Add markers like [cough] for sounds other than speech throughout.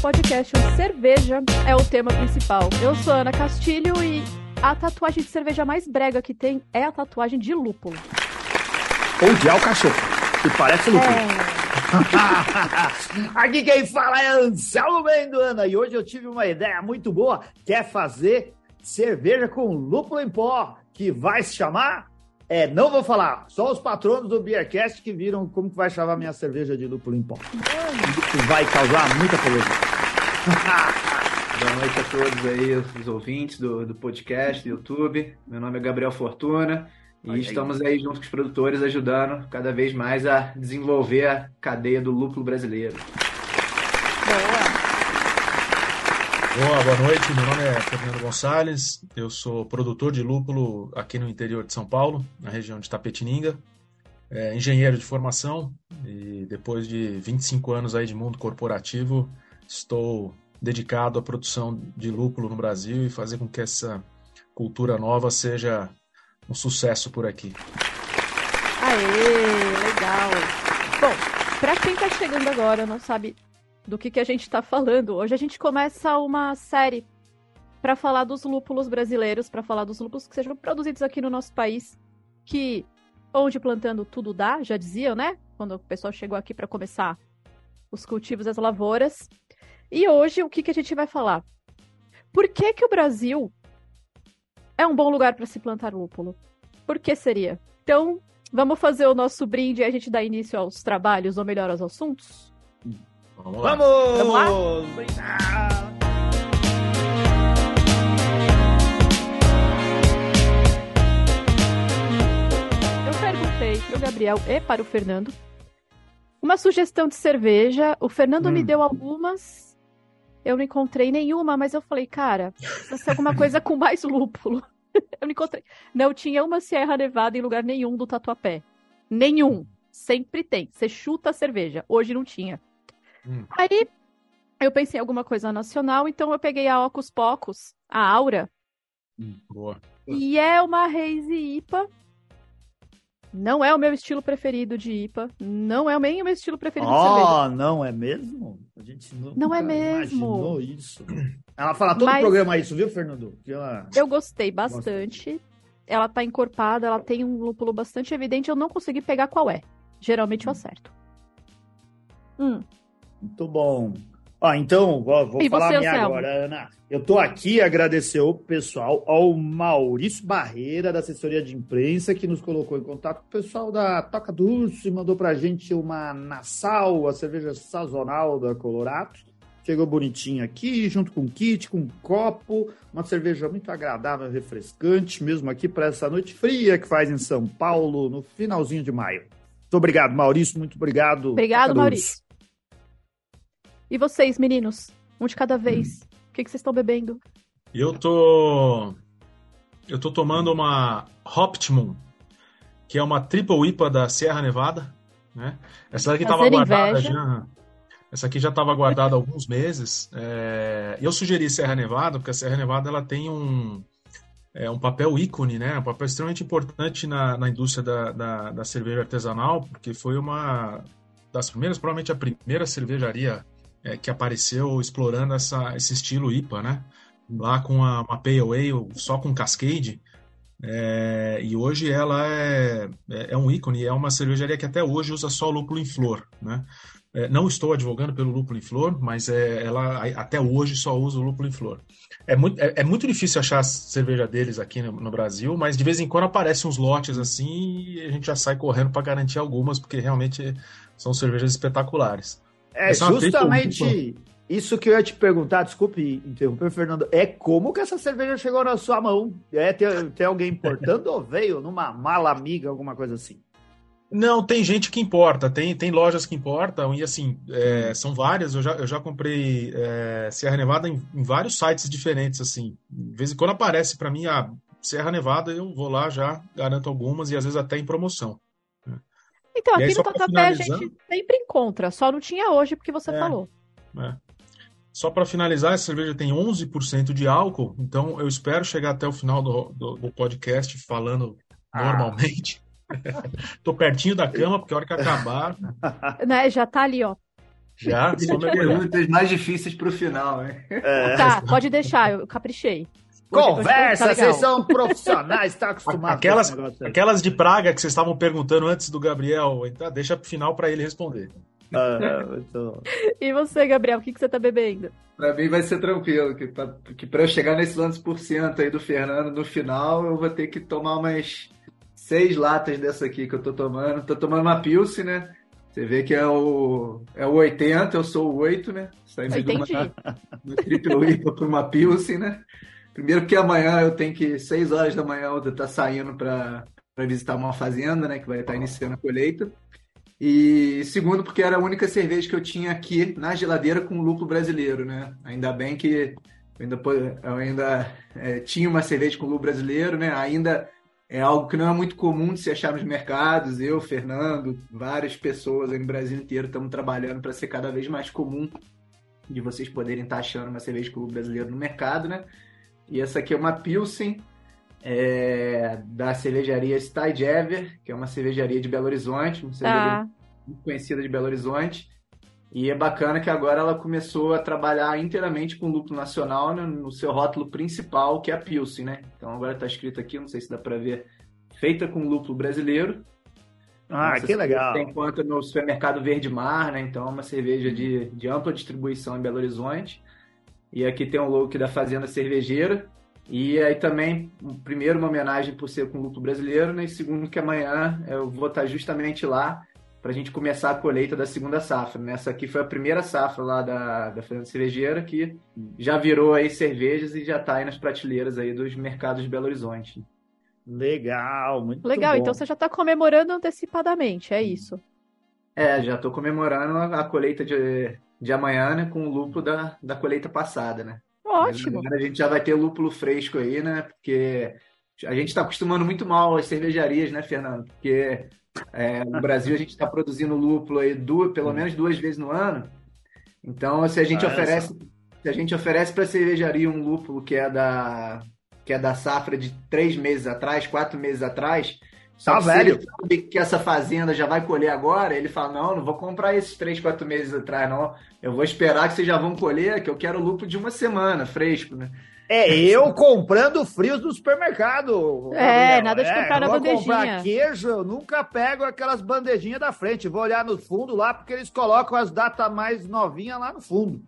podcast onde cerveja é o tema principal. Eu sou Ana Castilho e a tatuagem de cerveja mais brega que tem é a tatuagem de lúpulo. Ou de alcachofra, que parece lúpulo. É. [laughs] Aqui quem fala é Anselmo Bendo, Ana, e hoje eu tive uma ideia muito boa, que é fazer cerveja com lúpulo em pó, que vai se chamar... É, não vou falar, só os patronos do Beercast que viram como que vai chamar minha cerveja de lúpulo em pó. Vai causar muita polêmica. [laughs] Boa noite a todos aí, os ouvintes do, do podcast, do YouTube. Meu nome é Gabriel Fortuna e Olha estamos aí junto com os produtores ajudando cada vez mais a desenvolver a cadeia do lúpulo brasileiro. Boa. Boa, boa noite. Meu nome é Fernando Gonçalves. Eu sou produtor de lúpulo aqui no interior de São Paulo, na região de Tapetininga. É, engenheiro de formação e depois de 25 anos aí de mundo corporativo, estou dedicado à produção de lúpulo no Brasil e fazer com que essa cultura nova seja um sucesso por aqui. Aê, legal. Bom, pra quem tá chegando agora, não sabe do que, que a gente tá falando, hoje a gente começa uma série pra falar dos lúpulos brasileiros, pra falar dos lúpulos que sejam produzidos aqui no nosso país, que onde plantando tudo dá, já diziam, né? Quando o pessoal chegou aqui pra começar os cultivos das lavouras. E hoje o que, que a gente vai falar? Por que que o Brasil é um bom lugar pra se plantar lúpulo? Por que seria? Então, vamos fazer o nosso brinde e a gente dá início aos trabalhos, ou melhor, aos assuntos? Vamos lá. Vamos! Vamos lá? Brindar! Eu perguntei pro Gabriel e para o Fernando uma sugestão de cerveja. O Fernando me Hum. deu algumas. Eu não encontrei nenhuma, mas eu falei, cara, precisa ser alguma coisa com mais lúpulo. [laughs] Eu não encontrei. Não tinha uma Sierra Nevada em lugar nenhum do Tatuapé. Nenhum. Sempre tem. Você chuta a cerveja. Hoje não tinha. Hum. Aí eu pensei em alguma coisa nacional, então eu peguei a Ocus Pocos, a Aura, Boa. e é uma Haze IPA. Não é o meu estilo preferido de IPA. Não é nem o meu estilo preferido de cerveja. Oh, não é mesmo? A gente nunca Não é mesmo. imaginou isso. Ela fala todo Mas- o programa isso, viu, Fernando? Que ela... Eu gostei bastante. Ela tá encorpada, ela tem um lúpulo bastante evidente. Eu não consegui pegar qual é. Geralmente eu acerto. Hum, Muito bom. Ó, então, vou E falar você, a minha Anselmo? agora, Ana. Eu tô aqui agradecer o pessoal, ao Maurício Barreira, da assessoria de imprensa, que nos colocou em contato com o pessoal da Toca Dulce, mandou pra gente uma Nassau, a cerveja sazonal da Colorado. Chegou bonitinha aqui, junto com kit, com copo, uma cerveja muito agradável, refrescante, mesmo aqui para essa noite fria que faz em São Paulo, no finalzinho de maio. Muito obrigado, Maurício, muito obrigado. Obrigado, Toca Dulce. E vocês, meninos? Um de cada vez. O que, que vocês estão bebendo? Eu tô eu tô tomando uma Optimum, que é uma triple IPA da Sierra Nevada, né? Essa daqui estava Fazer guardada inveja. já. Essa aqui já estava guardada há alguns meses. É, Eu sugeri Serra Nevada porque a Serra Nevada ela tem um é, um papel ícone, né? Um papel extremamente importante na, na indústria da, da, da cerveja artesanal, porque foi uma das primeiras, provavelmente a primeira cervejaria é, que apareceu explorando essa, esse estilo IPA, né? Lá com a, uma Pale Ale, só com Cascade. É, e hoje ela é, é, é um ícone, é uma cervejaria que até hoje usa só lúpulo em flor, né? É, não estou advogando pelo lúpulo em flor, mas é, ela até hoje só usa o lúpulo em flor. É muito, é, é muito difícil achar a cerveja deles aqui no, no Brasil, mas de vez em quando aparecem uns lotes assim e a gente já sai correndo para garantir algumas, porque realmente são cervejas espetaculares. É é justamente isso que eu ia te perguntar, desculpe interromper, Fernando. É como que essa cerveja chegou na sua mão? É, tem, tem alguém importando ou veio numa mala amiga, alguma coisa assim? Não, tem gente que importa, tem, tem lojas que importam, e assim, é, são várias. Eu já, eu já comprei é, Serra Nevada em, em vários sites diferentes, assim. De vez em quando aparece para mim a Serra Nevada, eu vou lá já, garanto algumas, e às vezes até em promoção. Então, aí, aqui só no Tatuapé a gente sempre encontra, só não tinha hoje porque você É. falou. né? Só para finalizar, essa cerveja tem 11% de álcool, então eu espero chegar até o final do, do, do podcast falando Ah. normalmente. [laughs] Tô pertinho da cama, porque a hora que acabar. [laughs] Né, já tá ali, ó. Já? [laughs] São perguntas mais difíceis para o final, né? É. Tá, pode deixar, eu caprichei. Conversa, vocês são profissionais, tá acostumado [laughs] aquelas, aquelas de praga que vocês estavam perguntando antes do Gabriel entrar, deixa pro final para ele responder. Ah, e você, Gabriel, o que, que você tá bebendo? Para mim vai ser tranquilo, que para que eu chegar nesse lance por cento aí do Fernando no final, eu vou ter que tomar umas seis latas dessa aqui que eu tô tomando. Tô tomando uma Pilsen, né? Você vê que é o, é o 80, eu sou o 8, né? Saindo de uma, uma triple IPA para uma Pilsen, né? Primeiro porque amanhã eu tenho que, 6 horas da manhã, eu estar saindo para visitar uma fazenda, né? Que vai estar iniciando a colheita. E segundo, porque era a única cerveja que eu tinha aqui na geladeira com lúpulo brasileiro, né? Ainda bem que eu ainda, eu ainda é, tinha uma cerveja com lúpulo brasileiro, né? Ainda é algo que não é muito comum de se achar nos mercados. Eu, Fernando, várias pessoas aí no Brasil inteiro estamos trabalhando para ser cada vez mais comum de vocês poderem estar achando uma cerveja com lúpulo brasileiro no mercado, né? E essa aqui é uma Pilsen é, da cervejaria Steijever, que é uma cervejaria de Belo Horizonte, uma cervejaria tá. muito conhecida de Belo Horizonte. E é bacana que agora ela começou a trabalhar inteiramente com lúpulo nacional né, no seu rótulo principal, que é a Pilsen, né? Então agora está escrito aqui, não sei se dá para ver, feita com lúpulo brasileiro. Ah, Nossa, que legal! Tem conta no supermercado Verde Mar, né? Então é uma cerveja de, de ampla distribuição em Belo Horizonte. E aqui tem o logo aqui da Fazenda Cervejeira. E aí também, primeiro, uma homenagem por ser com o luto brasileiro, né? e segundo, que amanhã eu vou estar justamente lá para a gente começar a colheita da segunda safra. Né? Essa aqui foi a primeira safra lá da, da Fazenda Cervejeira, que já virou aí cervejas e já está aí nas prateleiras aí dos mercados de Belo Horizonte. Legal, muito Legal, bom. então você já está comemorando antecipadamente, é isso? É, já estou comemorando a colheita de, de amanhã, né, com o lúpulo da, da colheita passada, né? Ótimo. Agora a gente já vai ter lúpulo fresco aí, né? Porque a gente está acostumando muito mal as cervejarias, né, Fernando? Porque é, no Brasil a gente está produzindo lúpulo aí duas, pelo menos duas vezes no ano. Então, se a gente ah, oferece, se a gente oferece para a cervejaria um lúpulo que é da que é da safra de três meses atrás, quatro meses atrás, só tá velho. sabe que essa fazenda já vai colher agora, ele fala: não, não vou comprar esses três, quatro meses atrás, não. Eu vou esperar que vocês já vão colher, que eu quero lucro de uma semana, fresco, né? É, eu comprando frios no supermercado. É, Gabriel. nada de comprar é, na bandejinha. comprar queijo, eu nunca pego aquelas bandejinhas da frente. Vou olhar no fundo lá, porque eles colocam as datas mais novinhas lá no fundo.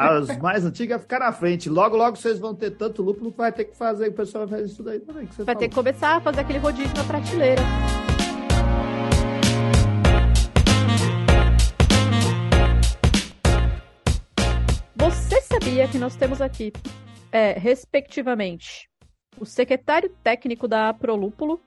As mais antigas ficar na frente. Logo, logo vocês vão ter tanto lucro que vai ter que fazer. O pessoal vai fazer isso daí também. vai falou. ter que começar a fazer aquele rodízio na prateleira. Você sabia que nós temos aqui, é, respectivamente, o secretário técnico da Prolúpulo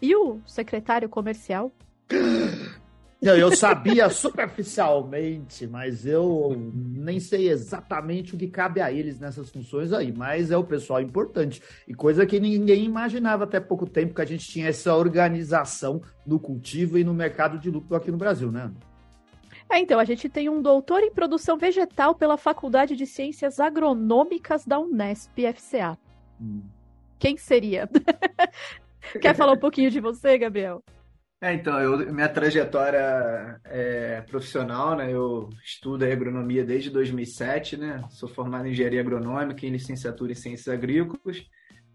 e o secretário comercial? [gasps] Não, eu sabia superficialmente, mas eu nem sei exatamente o que cabe a eles nessas funções aí. Mas é o pessoal importante. E coisa que ninguém imaginava até pouco tempo que a gente tinha essa organização no cultivo e no mercado de lucro aqui no Brasil, né? É, então, a gente tem um doutor em produção vegetal pela Faculdade de Ciências Agronômicas da Unesp FCA. Hum. Quem seria? [laughs] Quer falar um pouquinho de você, Gabriel? É, então, eu, minha trajetória é, profissional, né? Eu estudo agronomia desde 2007, né? Sou formado em engenharia agronômica e licenciatura em ciências agrícolas.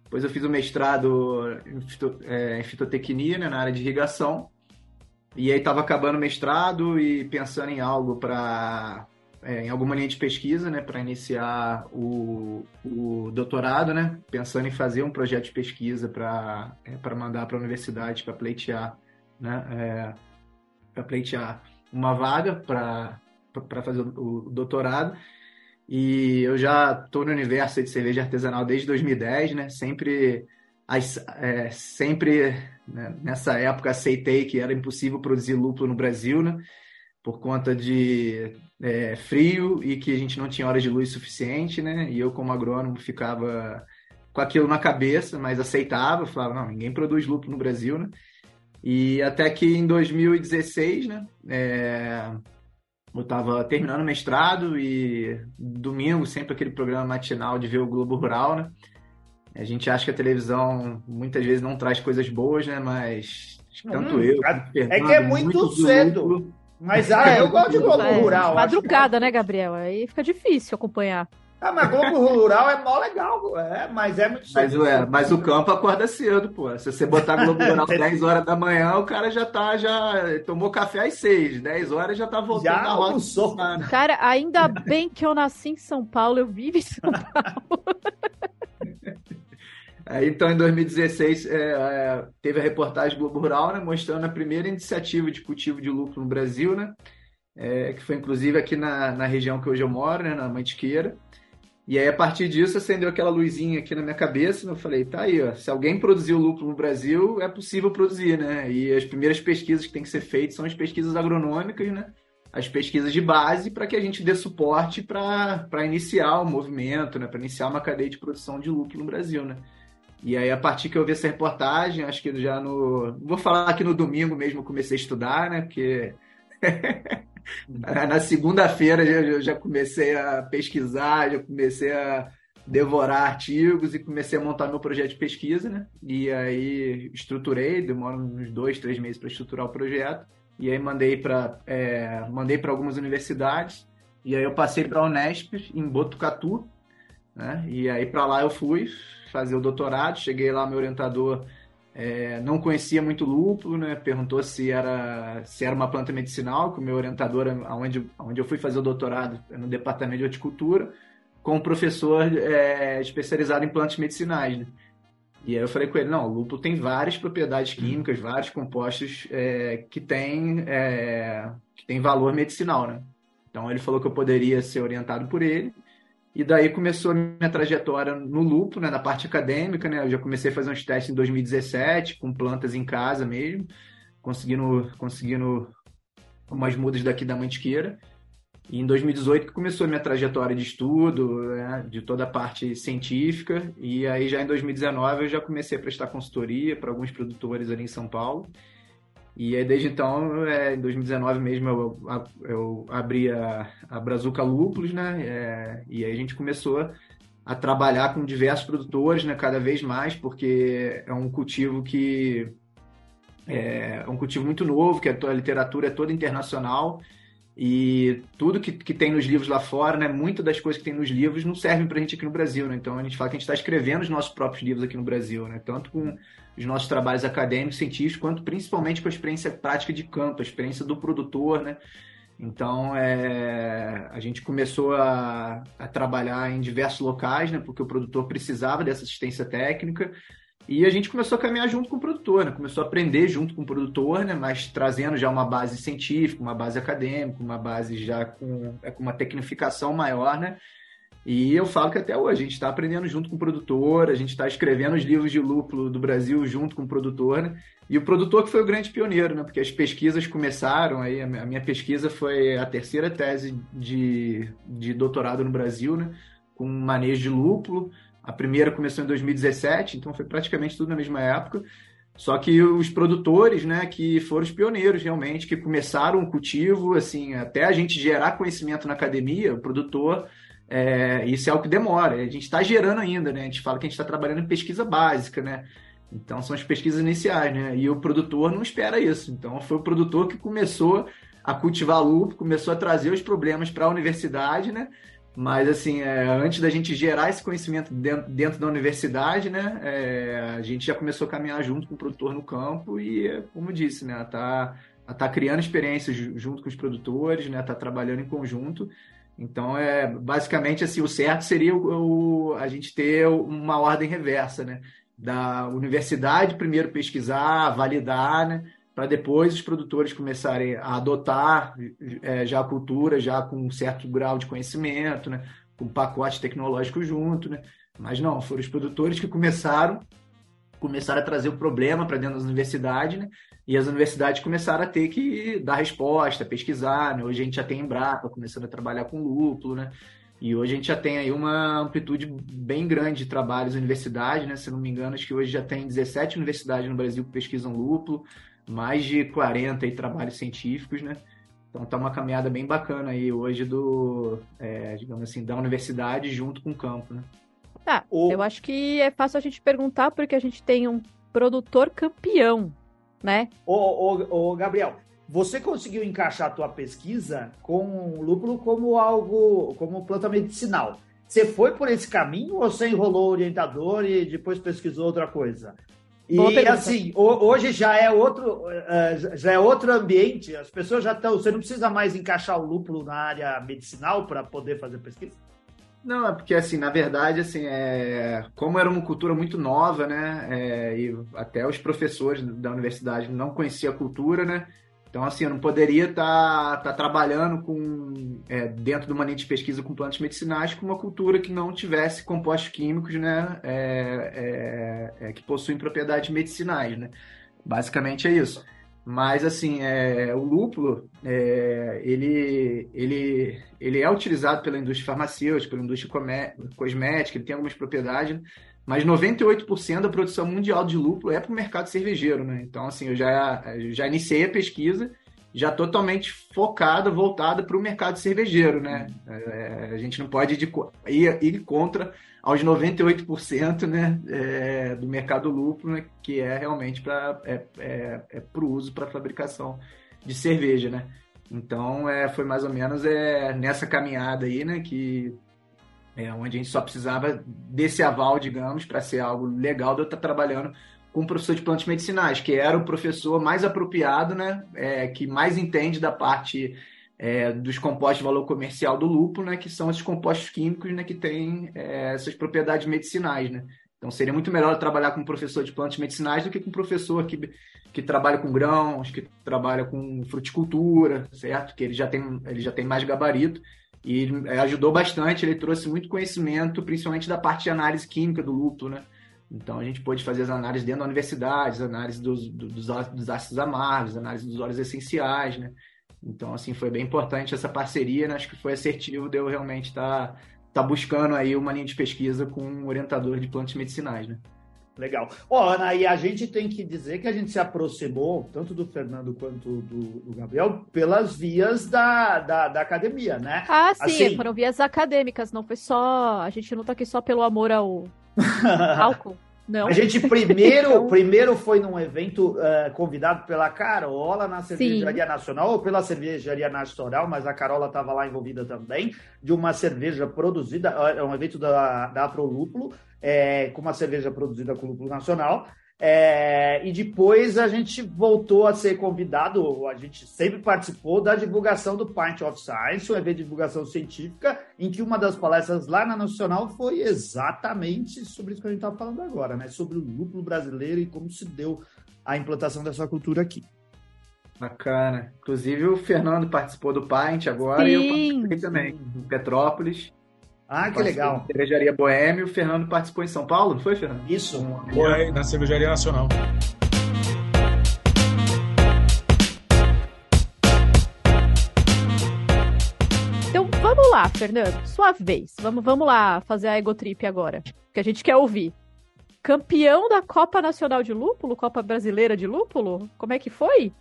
Depois eu fiz o mestrado em, fito, é, em fitotecnia, né? na área de irrigação. E aí estava acabando o mestrado e pensando em algo para é, em alguma linha de pesquisa, né, para iniciar o, o doutorado, né, pensando em fazer um projeto de pesquisa para é, para mandar para a universidade para pleitear né, é, para pleitear uma vaga para fazer o doutorado. E eu já estou no universo de cerveja artesanal desde 2010, né? Sempre, é, sempre né, nessa época aceitei que era impossível produzir lúpulo no Brasil, né? Por conta de é, frio e que a gente não tinha horas de luz suficiente, né? E eu, como agrônomo, ficava com aquilo na cabeça, mas aceitava, falava, não, ninguém produz lúpulo no Brasil, né? E até que em 2016, né, é, eu estava terminando o mestrado e domingo, sempre aquele programa matinal de ver o Globo Rural, né? A gente acha que a televisão muitas vezes não traz coisas boas, né? Mas tanto hum, eu. É que é muito, muito cedo. Mas ah, eu gosto de Globo [laughs] É, Rural. acho Madrugada, né, Gabriel? Aí fica difícil acompanhar. Ah, mas Globo Rural é mó legal, é, mas é muito Mas, cedo. ué, mas o campo acorda cedo, pô. Se você botar Globo Rural [laughs] 10 horas da manhã, o cara já tá, já tomou café às 6. 10 horas já tá voltando Já na roda. almoçou. Cara, ainda [laughs] bem que eu nasci em São Paulo, eu vivo em São Paulo. [laughs] Aí, então, em 2016, é, é, teve a reportagem Globo Rural, né, mostrando a primeira iniciativa de cultivo de lucro no Brasil, né, é, que foi inclusive aqui na, na região que hoje eu moro, né, na Mantiqueira. E aí, a partir disso, acendeu aquela luzinha aqui na minha cabeça, e eu falei, tá aí, ó, se alguém produziu lucro no Brasil, é possível produzir, né? E as primeiras pesquisas que têm que ser feitas são as pesquisas agronômicas, né? As pesquisas de base para que a gente dê suporte para iniciar o movimento, né? Para iniciar uma cadeia de produção de lucro no Brasil, né? E aí, a partir que eu vi essa reportagem, acho que já no. Vou falar aqui no domingo mesmo, eu comecei a estudar, né? Porque [laughs] na segunda-feira eu já comecei a pesquisar, já comecei a devorar artigos e comecei a montar meu projeto de pesquisa, né? E aí estruturei, demora uns dois, três meses para estruturar o projeto. E aí mandei para mandei para algumas universidades. E aí eu passei para a Unesp em Botucatu, né? E aí para lá eu fui fazer o doutorado. Cheguei lá, meu orientador é, não conhecia muito lúpulo, né? Perguntou se era se era uma planta medicinal, que o meu orientador, onde, onde eu fui fazer o doutorado, é no departamento de horticultura, com um professor é, especializado em plantas medicinais, né? E aí eu falei com ele, não, o lúpulo tem várias propriedades químicas, vários compostos é, que têm é, que tem valor medicinal, né? Então ele falou que eu poderia ser orientado por ele. E daí começou a minha trajetória no lúpulo, né, na parte acadêmica, né? Eu já comecei a fazer uns testes em 2017 com plantas em casa mesmo, conseguindo conseguindo umas mudas daqui da Mantiqueira. E em 2018 que começou a minha trajetória de estudo, né, de toda a parte científica. E aí já em 2019 eu já comecei a prestar consultoria para alguns produtores ali em São Paulo. E aí, desde então, é, em 2019 mesmo, eu, eu abri a, a Brazuca Lúpulos, né? É, e aí a gente começou a trabalhar com diversos produtores, né? Cada vez mais, porque é um cultivo que é, é um cultivo muito novo, que a, a literatura é toda internacional e tudo que, que tem nos livros lá fora, né? Muitas das coisas que tem nos livros não servem para a gente aqui no Brasil, né? Então a gente fala que a gente está escrevendo os nossos próprios livros aqui no Brasil, né? Tanto com os nossos trabalhos acadêmicos, científicos, quanto principalmente com a experiência prática de campo, a experiência do produtor, né? Então, é, a gente começou a, a, trabalhar em diversos locais, né? Porque o produtor precisava dessa assistência técnica e a gente começou a caminhar junto com o produtor, né? Começou a aprender junto com o produtor, né? Mas trazendo já uma base científica, uma base acadêmica, uma base já com, é, com uma tecnificação maior, né? E eu falo que até hoje a gente está aprendendo junto com o produtor, a gente está escrevendo os livros de lúpulo do Brasil junto com o produtor, né? E o produtor que foi o grande pioneiro, né? Porque as pesquisas começaram, aí a minha pesquisa foi a terceira tese de, de doutorado no Brasil, né? Com manejo de lúpulo. A primeira começou em 2017, então foi praticamente tudo na mesma época. Só que os produtores, né, que foram os pioneiros realmente, que começaram o cultivo, assim, até a gente gerar conhecimento na academia, o produtor é, isso é algo que demora. A gente está gerando ainda, né? A gente fala que a gente está trabalhando em pesquisa básica, né? Então são as pesquisas iniciais, né? E o produtor não espera isso. Então foi o produtor que começou a cultivar lúpulo, começou a trazer os problemas para a universidade, né? Mas assim, é, antes da gente gerar esse conhecimento dentro, dentro da universidade, né? É, a gente já começou a caminhar junto com o produtor no campo e, como disse, né? Tá, tá criando experiências junto com os produtores, né? Tá trabalhando em conjunto. Então, é basicamente assim, o certo seria o, o, a gente ter uma ordem reversa, né? Da universidade primeiro pesquisar, validar, né? Para depois os produtores começarem a adotar é, já a cultura, já com um certo grau de conhecimento, né? Com pacote tecnológico junto, né? Mas não, foram os produtores que começaram começaram a trazer o problema para dentro das universidades, né? E as universidades começaram a ter que dar resposta, pesquisar, né? Hoje a gente já tem Embrapa começando a trabalhar com lúpulo, né? E hoje a gente já tem aí uma amplitude bem grande de trabalhos na universidade, né? Se não me engano, acho que hoje já tem 17 universidades no Brasil que pesquisam lúpulo, mais de 40 aí trabalhos científicos, né? Então tá uma caminhada bem bacana aí hoje do, é, digamos assim, da universidade junto com o campo, né? Tá, o... eu acho que é fácil a gente perguntar porque a gente tem um produtor campeão, né? Ô, ô, ô Gabriel, você conseguiu encaixar a tua pesquisa com o lúpulo como algo, como planta medicinal. Você foi por esse caminho ou você enrolou o orientador e depois pesquisou outra coisa? E assim, hoje já é outro, eh, já é outro ambiente. As pessoas já estão. Você não precisa mais encaixar o lúpulo na área medicinal para poder fazer pesquisa? Não, é porque assim, na verdade, assim, é... como era uma cultura muito nova, né? É... E até os professores da universidade não conheciam a cultura, né? Então, assim, eu não poderia estar tá, tá trabalhando com é, dentro de uma linha de pesquisa com plantas medicinais com uma cultura que não tivesse compostos químicos, né, é, é, é que possuem propriedades medicinais, né. Basicamente é isso. Mas, assim, é, o lúpulo, é, ele, ele, ele é utilizado pela indústria farmacêutica, pela indústria cosmética, ele tem algumas propriedades, né? Mas 98% da produção mundial de lúpulo é para o mercado cervejeiro, né? Então, assim, eu já, já iniciei a pesquisa já totalmente focada, voltada para o mercado cervejeiro, né? É, a gente não pode ir, ir, ir contra aos 98% né, é, do mercado lúpulo, né, que é realmente para é, é, é o uso para fabricação de cerveja, né? Então, é, foi mais ou menos é, nessa caminhada aí, né, que é, onde a gente só precisava desse aval, digamos, para ser algo legal de eu estar trabalhando com o professor de plantas medicinais, que era o professor mais apropriado, né, é, que mais entende da parte é, dos compostos de valor comercial do lúpulo, né, que são esses compostos químicos né, que têm é, essas propriedades medicinais. Né? Então seria muito melhor trabalhar com um professor de plantas medicinais do que com um professor que, que trabalha com grãos, que trabalha com fruticultura, certo? Que ele já tem, ele já tem mais gabarito e é, ajudou bastante, ele trouxe muito conhecimento, principalmente da parte de análise química do lúpulo, né? Então a gente pôde fazer as análises dentro da universidade, análise dos, dos, dos ácidos amargos, análise dos óleos essenciais, né? Então, assim, foi bem importante essa parceria, né? Acho que foi assertivo de eu realmente estar tá, tá buscando aí uma linha de pesquisa com um orientador de plantas medicinais, né? Legal. Ó, oh, Ana, e a gente tem que dizer que a gente se aproximou, tanto do Fernando quanto do, do Gabriel, pelas vias da, da, da, academia, né? Ah, sim, assim... foram vias acadêmicas, não foi só. A gente não tá aqui só pelo amor ao [laughs] álcool. Não. A gente primeiro, [laughs] então... primeiro foi num evento uh, convidado pela Carola na Cervejaria Sim. Nacional, ou pela Cervejaria Nacional, mas a Carola estava lá envolvida também, de uma cerveja produzida, é um evento da, da Afrolúpulo, é, com uma cerveja produzida com lúpulo nacional. É, e depois a gente voltou a ser convidado, a gente sempre participou da divulgação do Pint of Science, um evento de divulgação científica, em que uma das palestras lá na Nacional foi exatamente sobre isso que a gente está falando agora, né? Sobre o lúpulo brasileiro e como se deu a implantação dessa cultura aqui. Bacana. Inclusive o Fernando participou do Pint agora Sim. e eu participei também, do Petrópolis. Ah, que legal. Cervejaria Boêmio, o Fernando participou em São Paulo, não foi, Fernando? Isso. Foi, na Cervejaria Nacional. Então vamos lá, Fernando, sua vez. Vamos, vamos lá fazer a egotrip agora, que a gente quer ouvir. Campeão da Copa Nacional de Lúpulo, Copa Brasileira de Lúpulo? Como é que foi?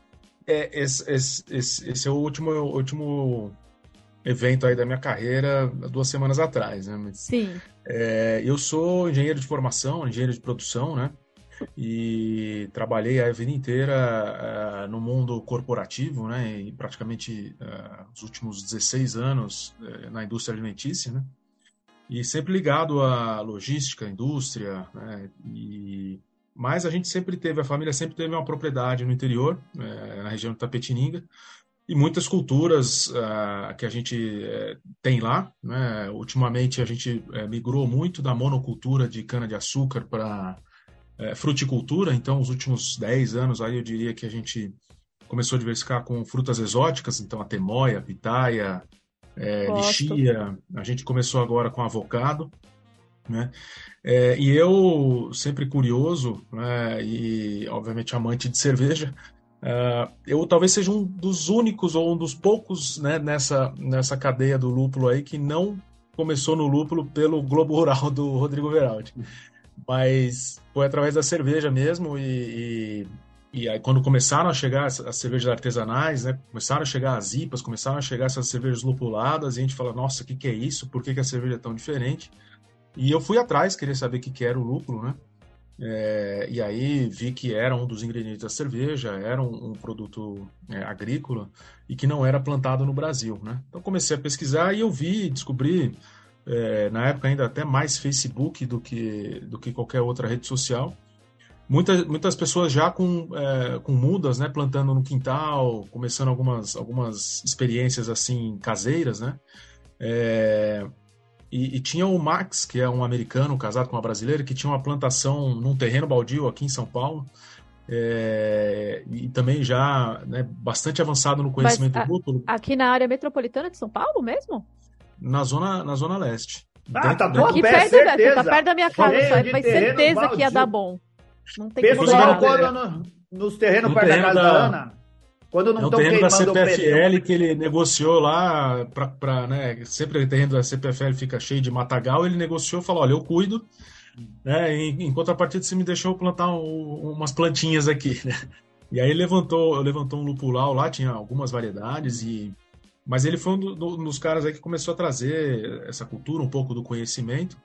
É, esse, esse, esse, esse é o último, último evento aí da minha carreira duas semanas atrás, né? Sim. É, eu sou engenheiro de formação, engenheiro de produção, né? E trabalhei a vida inteira uh, no mundo corporativo, né? E praticamente uh, os últimos 16 anos uh, na indústria alimentícia, né? E sempre ligado à logística, indústria, né? E mas a gente sempre teve, a família sempre teve uma propriedade no interior, na região de Tapetininga, e muitas culturas uh, que a gente uh, tem lá. Né? Ultimamente a gente uh, migrou muito da monocultura de cana-de-açúcar para eh, fruticultura, então os últimos 10 anos aí eu diria que a gente começou a diversificar com frutas exóticas, então a temoia, a pitaia, lixia, a gente começou agora com avocado, né? É, e eu, sempre curioso né, e, obviamente, amante de cerveja, Uh, eu talvez seja um dos únicos ou um dos poucos né, nessa, nessa cadeia do lúpulo aí que não começou no lúpulo pelo Globo Rural do Rodrigo Veraldi. Mas foi através da cerveja mesmo e, e, e aí quando começaram a chegar as, as, cervejas artesanais, né, começaram a chegar as IPAs, começaram a chegar essas cervejas lupuladas e a gente fala, nossa, o que, que é isso? Por que, que a cerveja é tão diferente? E eu fui atrás, queria saber o que, que era o lúpulo, né? É, e aí vi que era um dos ingredientes da cerveja, era um, um produto é, agrícola e que não era plantado no Brasil, né? Então comecei a pesquisar e eu vi, descobri é, na época ainda até mais Facebook do que do que qualquer outra rede social. Muitas, muitas pessoas já com, é, com mudas, né, plantando no quintal, começando algumas, algumas experiências assim caseiras, né? E, e, tinha o Max, que é um americano casado com uma brasileira, que tinha uma plantação num terreno baldio aqui em São Paulo. É, e também já né, bastante avançado no conhecimento Mas, lúpulo. Aqui na área metropolitana de São Paulo mesmo? Na zona, na zona leste. Ah, tá tudo aqui pé, perto, certeza. tá perto da minha casa, vai terreno certeza que ia baldio. dar bom. Não tem Pessoal, no- nos terrenos No perto da terreno casa da, da- Ana, quando não É um terreno da. CPFL que ele negociou lá para, né, sempre o terreno da CPFL fica cheio de matagal, ele negociou, falou, olha, eu cuido, né, em, em contrapartida você me deixou plantar um- umas plantinhas aqui, né? [laughs] E aí levantou, levantou um lupulau lá, tinha algumas variedades e mas ele foi um do- do- dos caras aí que começou a trazer essa cultura, um pouco do conhecimento.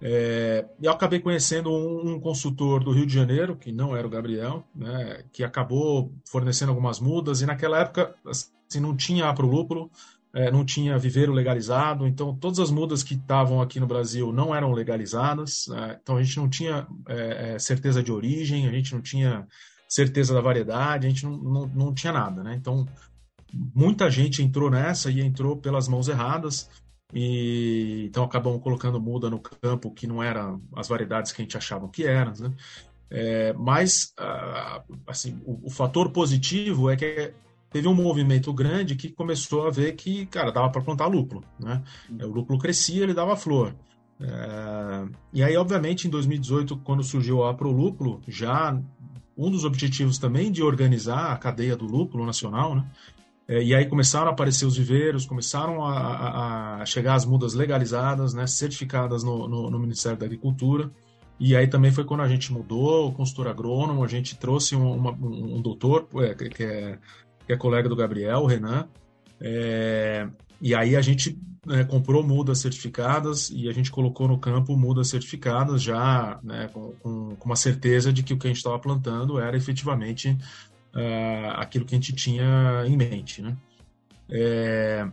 É, e eu acabei conhecendo um, um consultor do Rio de Janeiro, que não era o Gabriel, né, que acabou fornecendo algumas mudas, e naquela época assim, não tinha para o lúpulo, é, não tinha viveiro legalizado, então todas as mudas que estavam aqui no Brasil não eram legalizadas, né, então a gente não tinha é, é, certeza de origem, a gente não tinha certeza da variedade, a gente não, não, não tinha nada, né? Então muita gente entrou nessa e entrou pelas mãos erradas. E então acabamos colocando muda no campo que não eram as variedades que a gente achava que eram, né? É, mas ah, assim, o, o fator positivo é que teve um movimento grande que começou a ver que, cara, dava para plantar lúpulo, né? O lúpulo crescia, ele dava flor. É, e aí, obviamente, em 2018, quando surgiu a Prolúpulo, já um dos objetivos também de organizar a cadeia do lúpulo nacional, né? É, e aí começaram a aparecer os viveiros, começaram a, a- a chegar as mudas legalizadas, né, certificadas no, no- no Ministério da Agricultura. E aí também foi quando a gente mudou o consultor agrônomo, a gente trouxe um, uma- um- doutor, é, que, é, que é colega do Gabriel, o Renan. É, e aí a gente né, comprou mudas certificadas e a gente colocou no campo mudas certificadas já né, com- com uma certeza de que o que a gente estava plantando era efetivamente ah, aquilo que a gente tinha em mente, né? É,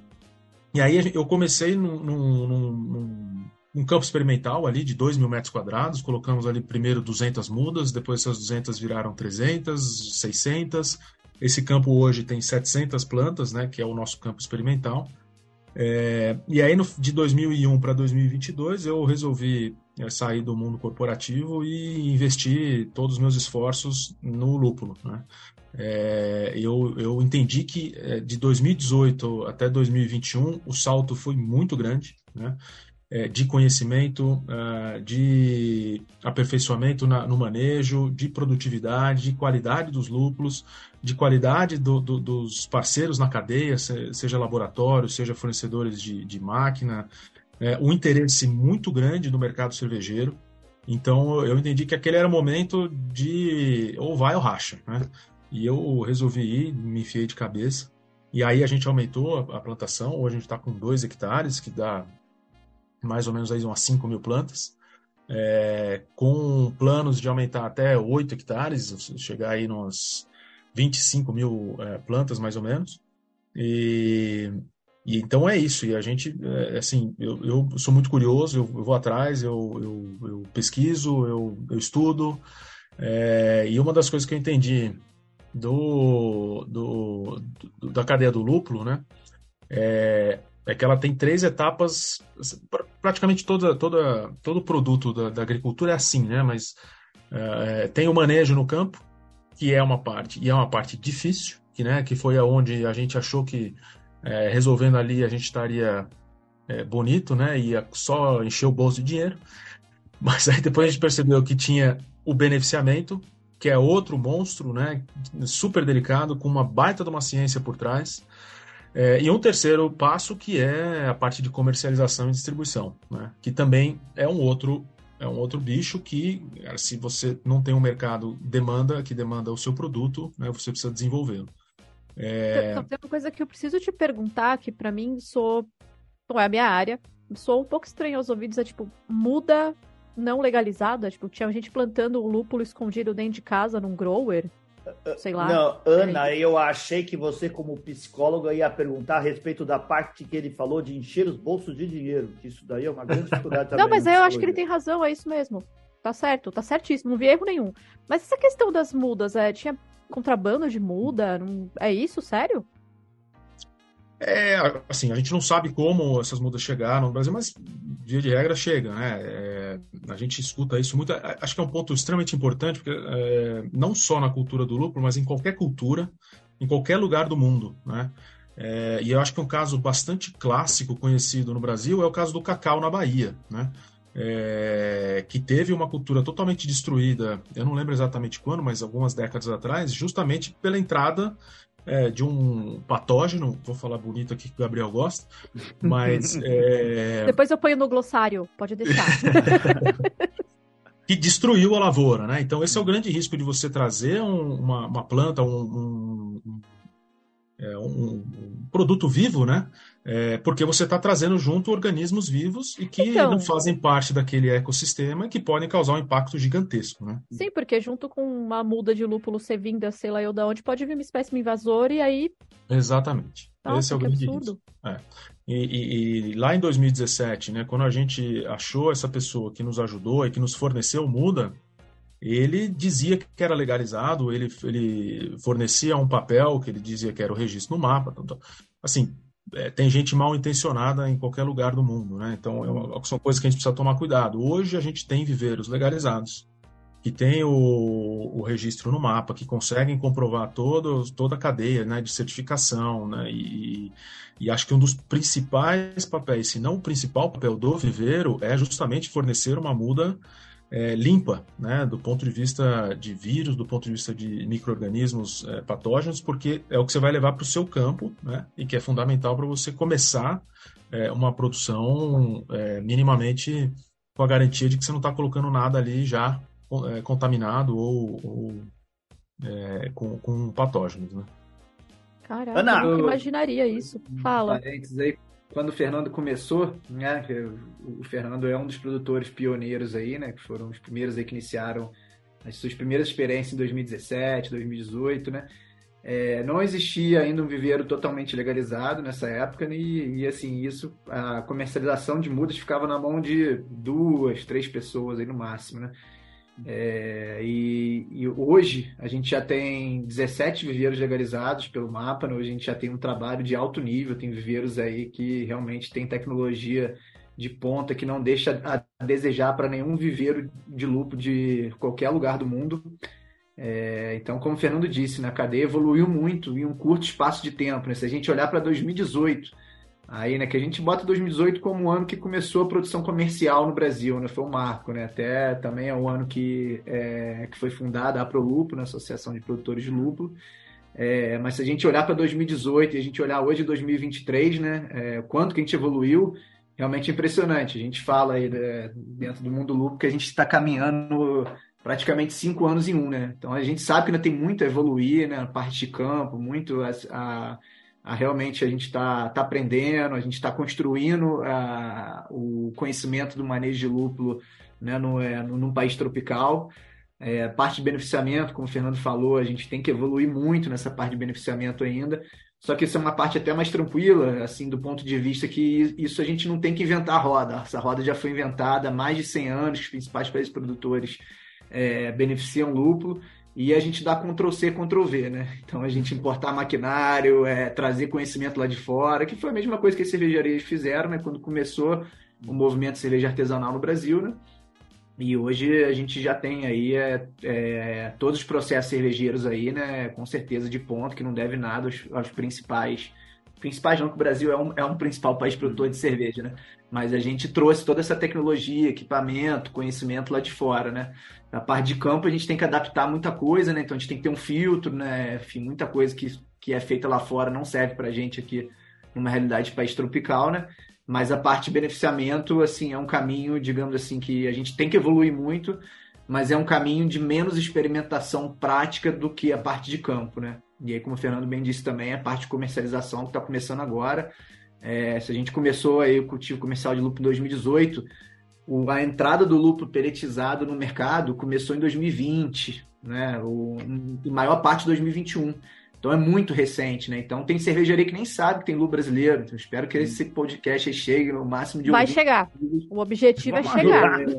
e aí eu comecei num- num- num- num campo experimental ali de 2 mil metros quadrados, colocamos ali primeiro 200 mudas, depois essas 200 viraram 300, 600. Esse campo hoje tem 700 plantas, né, que é o nosso campo experimental. É, e aí no- de 2001 para 2022 eu resolvi é, sair do mundo corporativo e investir todos os meus esforços no lúpulo, né? É, eu, eu entendi que é, de 2018 até 2021 o salto foi muito grande, né? É, de conhecimento, ah, de aperfeiçoamento na- no manejo, de produtividade, de qualidade dos lúpulos, de qualidade do- do- dos parceiros na cadeia, se- seja laboratório, seja fornecedores de, de máquina, é, um interesse muito grande no mercado cervejeiro. Então eu entendi que aquele era o momento de ou vai ou racha, né? E eu resolvi ir, me enfiei de cabeça. E aí a gente aumentou a, plantação. Hoje a gente está com 2 hectares, que dá mais ou menos aí umas 5 mil plantas. É, com planos de aumentar até 8 hectares, chegar aí nos 25 mil é, plantas mais ou menos. E, e então é isso. E a gente, é, assim, eu, eu sou muito curioso, eu, eu vou atrás, eu, eu, pesquiso, eu, eu estudo. É, e uma das coisas que eu entendi do, do, do- da cadeia do lúpulo, né? É, é que ela tem três etapas. pr- Praticamente toda, toda, todo produto da, da agricultura é assim, né? Mas é, tem o manejo no campo, que é uma parte, e é uma parte difícil, que, né, que foi aonde a gente achou que é, resolvendo ali a gente estaria é, bonito, né? Ia só encher o bolso de dinheiro. Mas aí depois a gente percebeu que tinha o beneficiamento, que é outro monstro, né? Super delicado, com uma baita de uma ciência por trás. É, e um terceiro passo que é a parte de comercialização e distribuição, né? Que também é um outro é um outro bicho que se você não tem um mercado demanda que demanda o seu produto, né? Você precisa desenvolvê-lo. É, Então, tem uma coisa que eu preciso te perguntar, que pra mim sou. Não é a minha área. Sou um pouco estranho aos ouvidos, é tipo, muda não legalizada? Tipo, tinha gente plantando o lúpulo escondido dentro de casa num grower? Sei lá. Não, Ana, eu achei que você, como psicóloga, ia perguntar a respeito da parte que ele falou de encher os bolsos de dinheiro. Isso daí é uma grande dificuldade também. Não, mas eu acho que ele tem razão, é isso mesmo. Tá certo, tá certíssimo, não vi erro nenhum. Mas essa questão das mudas, é, tinha contrabando de muda? Não... É isso, sério? É, assim, a gente não sabe como essas mudas chegaram no Brasil, mas via de regra chega, né? É, a gente escuta isso muito. Acho que é um ponto extremamente importante, porque é, não só na cultura do lúpulo, mas em qualquer cultura, em qualquer lugar do mundo, né? É, e eu acho que um caso bastante clássico conhecido no Brasil é o caso do cacau na Bahia, né? É, que teve uma cultura totalmente destruída, eu não lembro exatamente quando, mas algumas décadas atrás, justamente pela entrada é, de um patógeno, vou falar bonito aqui que o Gabriel gosta, mas. [laughs] É... Depois eu ponho no glossário, pode deixar. [laughs] que destruiu a lavoura, né? Então, esse é o grande risco de você trazer um, uma, uma, planta, um, um, é, um, produto vivo, né? É, porque você está trazendo junto organismos vivos e que então, não fazem parte daquele ecossistema e que podem causar um impacto gigantesco, né? Sim, porque junto com uma muda de lúpulo ser vinda, sei lá eu da onde, pode vir uma espécie invasora e aí... Exatamente. Nossa, Esse é o grande risco. É. E, e, e, lá em 2017, né, quando a gente achou essa pessoa que nos ajudou e que nos forneceu muda, ele dizia que era legalizado, ele, ele fornecia um papel que ele dizia que era o registro no mapa. Assim, é, tem gente mal intencionada em qualquer lugar do mundo, né? Então, é uma, são coisas que a gente precisa tomar cuidado. Hoje a gente tem viveiros legalizados, que tem o, o registro no mapa, que conseguem comprovar todo, toda a cadeia né, de certificação, né? E, e acho que um dos principais papéis, se não o principal papel do viveiro, é justamente fornecer uma muda é, limpa, né, do ponto de vista de vírus, do ponto de vista de micro-organismos é, patógenos, porque é o que você vai levar para o seu campo, né, e que é fundamental para você começar é, uma produção é, minimamente com a garantia de que você não está colocando nada ali já é, contaminado ou, ou é, com, com patógenos, né. Caraca, Ana, eu imaginaria isso. Fala. Parênteses aí, quando o Fernando começou, né, o Fernando é um dos produtores pioneiros aí, né, que foram os primeiros aí que iniciaram as suas primeiras experiências em 2017, 2018, né, é, não existia ainda um viveiro totalmente legalizado nessa época né, e, e, assim isso a comercialização de mudas ficava na mão de duas, três pessoas aí no máximo, né? É, e, e, hoje a gente já tem 17 viveiros legalizados pelo mapa, né? hoje a gente já tem um trabalho de alto nível, tem viveiros aí que realmente tem tecnologia de ponta que não deixa a desejar para nenhum viveiro de lupo de qualquer lugar do mundo. É, então, como o Fernando disse, né, a cadeia evoluiu muito em um curto espaço de tempo. Né? Se a gente olhar para 2018, Aí, né, que a gente bota 2018 como o ano que começou a produção comercial no Brasil, né? Foi um marco, né? Até também é o ano que, é, que foi fundada a Prolupo, né? Associação de Produtores de Lúpulo. É, mas se a gente olhar para 2018 e a gente olhar hoje 2023, né? É, quanto que a gente evoluiu, realmente é impressionante. A gente fala aí né, dentro do mundo lúpulo que a gente está caminhando praticamente cinco anos em um, né? Então a gente sabe que ainda tem muito a evoluir, né? Na parte de campo, muito a, a a, realmente a gente está tá aprendendo, a gente está construindo a, o conhecimento do manejo de lúpulo né, no, é, num país tropical. É, parte de beneficiamento, como o Fernando falou, a gente tem que evoluir muito nessa parte de beneficiamento ainda. Só que isso é uma parte até mais tranquila, assim, do ponto de vista que isso a gente não tem que inventar a roda. Essa roda já foi inventada há mais de 100 anos, os principais países produtores é, beneficiam lúpulo e a gente dá Ctrl C, Ctrl V, né? Então a gente importar maquinário, é, trazer conhecimento lá de fora, que foi a mesma coisa que as cervejarias fizeram, né? Quando começou o movimento de cerveja artesanal no Brasil, né? E hoje a gente já tem aí é, é, todos os processos cervejeiros aí, né? Com certeza de ponto, que não deve nada aos, aos principais principais não, que o Brasil é um, é um principal país produtor de cerveja, né? Mas a gente trouxe toda essa tecnologia, equipamento, conhecimento lá de fora, né? Na parte de campo a gente tem que adaptar muita coisa, né? Então a gente tem que ter um filtro, né? Enfim, muita coisa que, que é feita lá fora não serve para a gente aqui numa realidade de país tropical, né? Mas a parte de beneficiamento, assim, é um caminho, digamos assim, que a gente tem que evoluir muito, mas é um caminho de menos experimentação prática do que a parte de campo, né? E aí, como o Fernando bem disse também, a parte de comercialização que está começando agora. É, se a gente começou aí o cultivo comercial de lúpulo em 2018, o, a entrada do lúpulo peletizado no mercado começou em 2020, né? O, em maior parte de 2021. Então é muito recente, né? Então tem cervejaria que nem sabe que tem lúpulo brasileiro. Então, espero que esse podcast chegue no máximo de. Vai chegar. O objetivo é chegar. Né?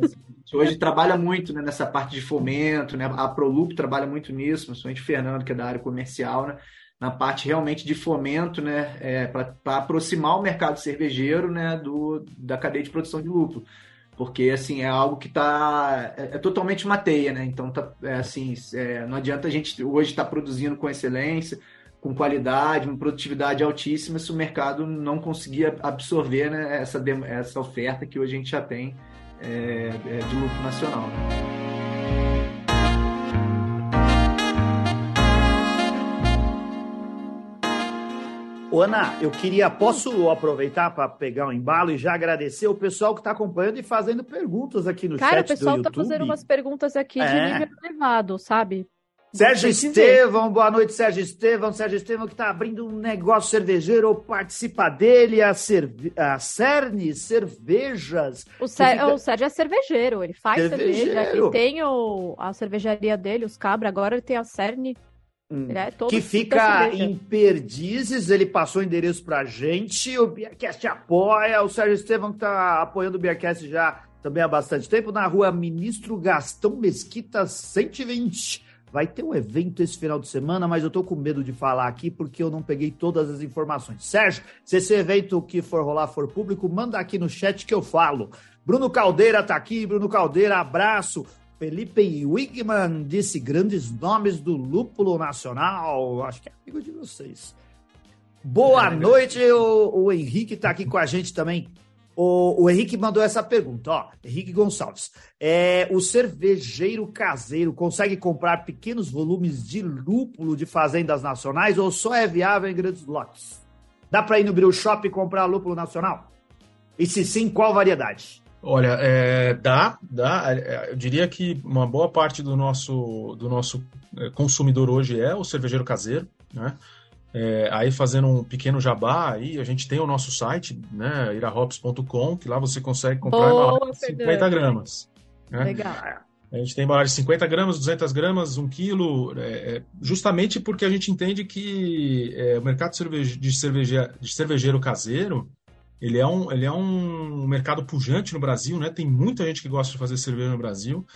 Hoje trabalha muito né, nessa parte de fomento, né? A Prolup trabalha muito nisso, principalmente o Fernando, que é da área comercial, né? Na parte realmente de fomento, né? É, para aproximar o mercado cervejeiro né, do, da cadeia de produção de lúpulo porque assim é algo que está é, é, totalmente uma teia, né? Então tá é, assim é, não adianta a gente hoje estar tá produzindo com excelência, com qualidade, uma produtividade altíssima se o mercado não conseguir absorver né, essa essa oferta que hoje a gente já tem é, é de lucro nacional. Né? Ô, Ana, eu queria, posso aproveitar para pegar um embalo e já agradecer o pessoal que está acompanhando e fazendo perguntas aqui no Cara, chat do YouTube. Cara, o pessoal está fazendo umas perguntas aqui é. de nível elevado, sabe? Sérgio Estevão, boa noite, Sérgio Estevão. Sérgio Estevão que está abrindo um negócio cervejeiro, participa dele, a, cerve... a Cerne Cervejas. O, fica... o, Sérgio é cervejeiro, ele faz cervejeiro. cerveja, ele tem o... a cervejaria dele, os Cabra, agora ele tem a Cerne Hum. É que fica em Perdizes, ele passou o endereço pra gente, o Beercast apoia, o Sérgio Estevam que tá apoiando o Beercast já também há bastante tempo, na rua Ministro Gastão Mesquita 120. Vai ter um evento esse final de semana, mas eu tô com medo de falar aqui porque eu não peguei todas as informações. Sérgio, se esse evento que for rolar for público, manda aqui no chat que eu falo. Bruno Caldeira tá aqui, Bruno Caldeira, abraço. Felipe Wigman disse grandes nomes do lúpulo nacional. Acho que é amigo de vocês. Boa é, noite, o, o Henrique está aqui com a gente também. O, o, Henrique mandou essa pergunta, ó. Henrique Gonçalves. É, o cervejeiro caseiro consegue comprar pequenos volumes de lúpulo de fazendas nacionais ou só é viável em grandes lotes? Dá para ir no Brew Shop e comprar lúpulo nacional? E se sim, qual variedade? Olha, é, dá, dá. É, eu diria que uma boa parte do nosso, do nosso é, consumidor hoje é o cervejeiro caseiro, né? É, aí fazendo um pequeno jabá, aí a gente tem o nosso site, né, irahops.com, que lá você consegue comprar Boa, de 50 gramas. Né? Legal. A gente tem embalagem de 50 gramas, 200 gramas, 1 quilo, é, é, justamente porque a gente entende que é, o mercado de, cerveje, de, cerveje, de cervejeiro caseiro ele é, um, ele é um mercado pujante no Brasil, né? Tem muita gente que gosta de fazer cerveja no Brasil.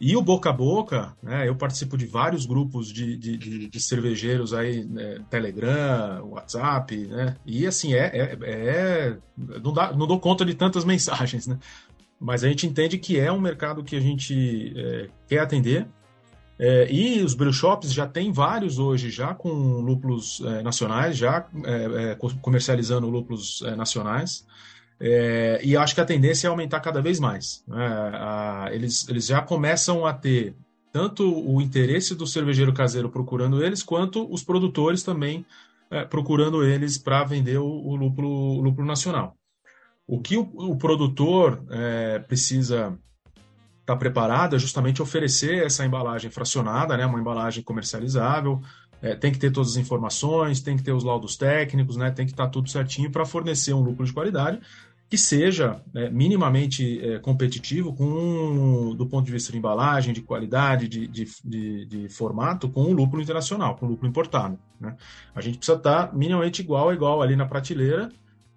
E o boca a boca, né? Eu participo de vários grupos de, de, de, de cervejeiros aí, né? Telegram, WhatsApp, né? E assim, é, é, é, não, dá, não dou conta de tantas [laughs] mensagens, né? Mas a gente entende que é um mercado que a gente é, quer atender é, e os brew shops já tem vários hoje, já com lúpulos é, nacionais, já é, é comercializando lúpulos é, nacionais. É, e acho que a tendência é aumentar cada vez mais. Né? A, eles, eles já começam a ter tanto o interesse do cervejeiro caseiro procurando eles, quanto os produtores também procurando eles para vender o, o, lúpulo, o, lúpulo, nacional. O que o, o produtor precisa está preparada justamente oferecer essa embalagem fracionada, né, uma embalagem comercializável, é, tem que ter todas as informações, tem que ter os laudos técnicos, né, tem que estar tá tudo certinho para fornecer um lucro de qualidade que seja é, minimamente é, competitivo com, do ponto de vista de embalagem, de qualidade, de, de, de, de formato, com o lucro internacional, com o lucro importado. Né? A gente precisa estar tá minimamente igual a igual ali na prateleira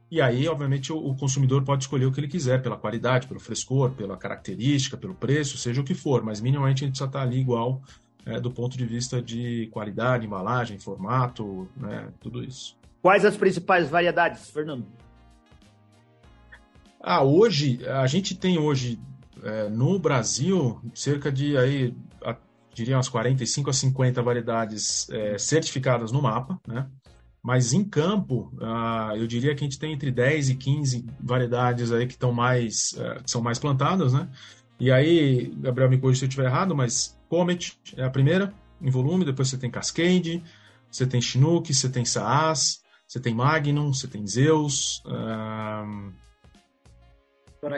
e aí, obviamente, o, o, consumidor pode escolher o que ele quiser, pela qualidade, pelo frescor, pela característica, pelo preço, seja o que for, mas minimamente a gente precisa estar ali igual é, do ponto de vista de qualidade, embalagem, formato, né, tudo isso. Quais as principais variedades, Fernando? Ah, hoje, a gente tem hoje é, no Brasil cerca de aí, a, diria umas 45 a 50 variedades é, certificadas no mapa, né? Mas em campo, uh, eu diria que a gente tem entre 10 e 15 variedades aí que estão mais, uh, que são mais plantadas, né? E aí, Gabriel me corrija se eu estiver errado, mas Comet é a primeira em volume, depois você tem Cascade, você tem Chinook, você tem Saas, você tem Magnum, você tem Zeus. Uh...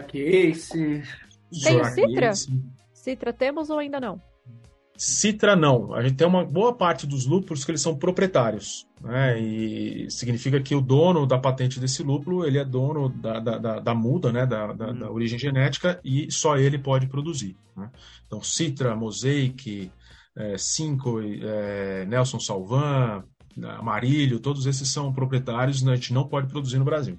Case. Tem Citra? Citra temos ou ainda não? Citra não. A gente tem uma boa parte dos lúpulos que eles são proprietários. Né? E significa que o dono da patente desse lúpulo, ele é dono da, da, da, da muda, né? Da, da, da, origem genética, e só ele pode produzir. Né? Então, Citra, Mosaic, é, Cinco, é, Nelson Salvan, Amarilho, todos esses são proprietários, né? a gente não pode produzir no Brasil.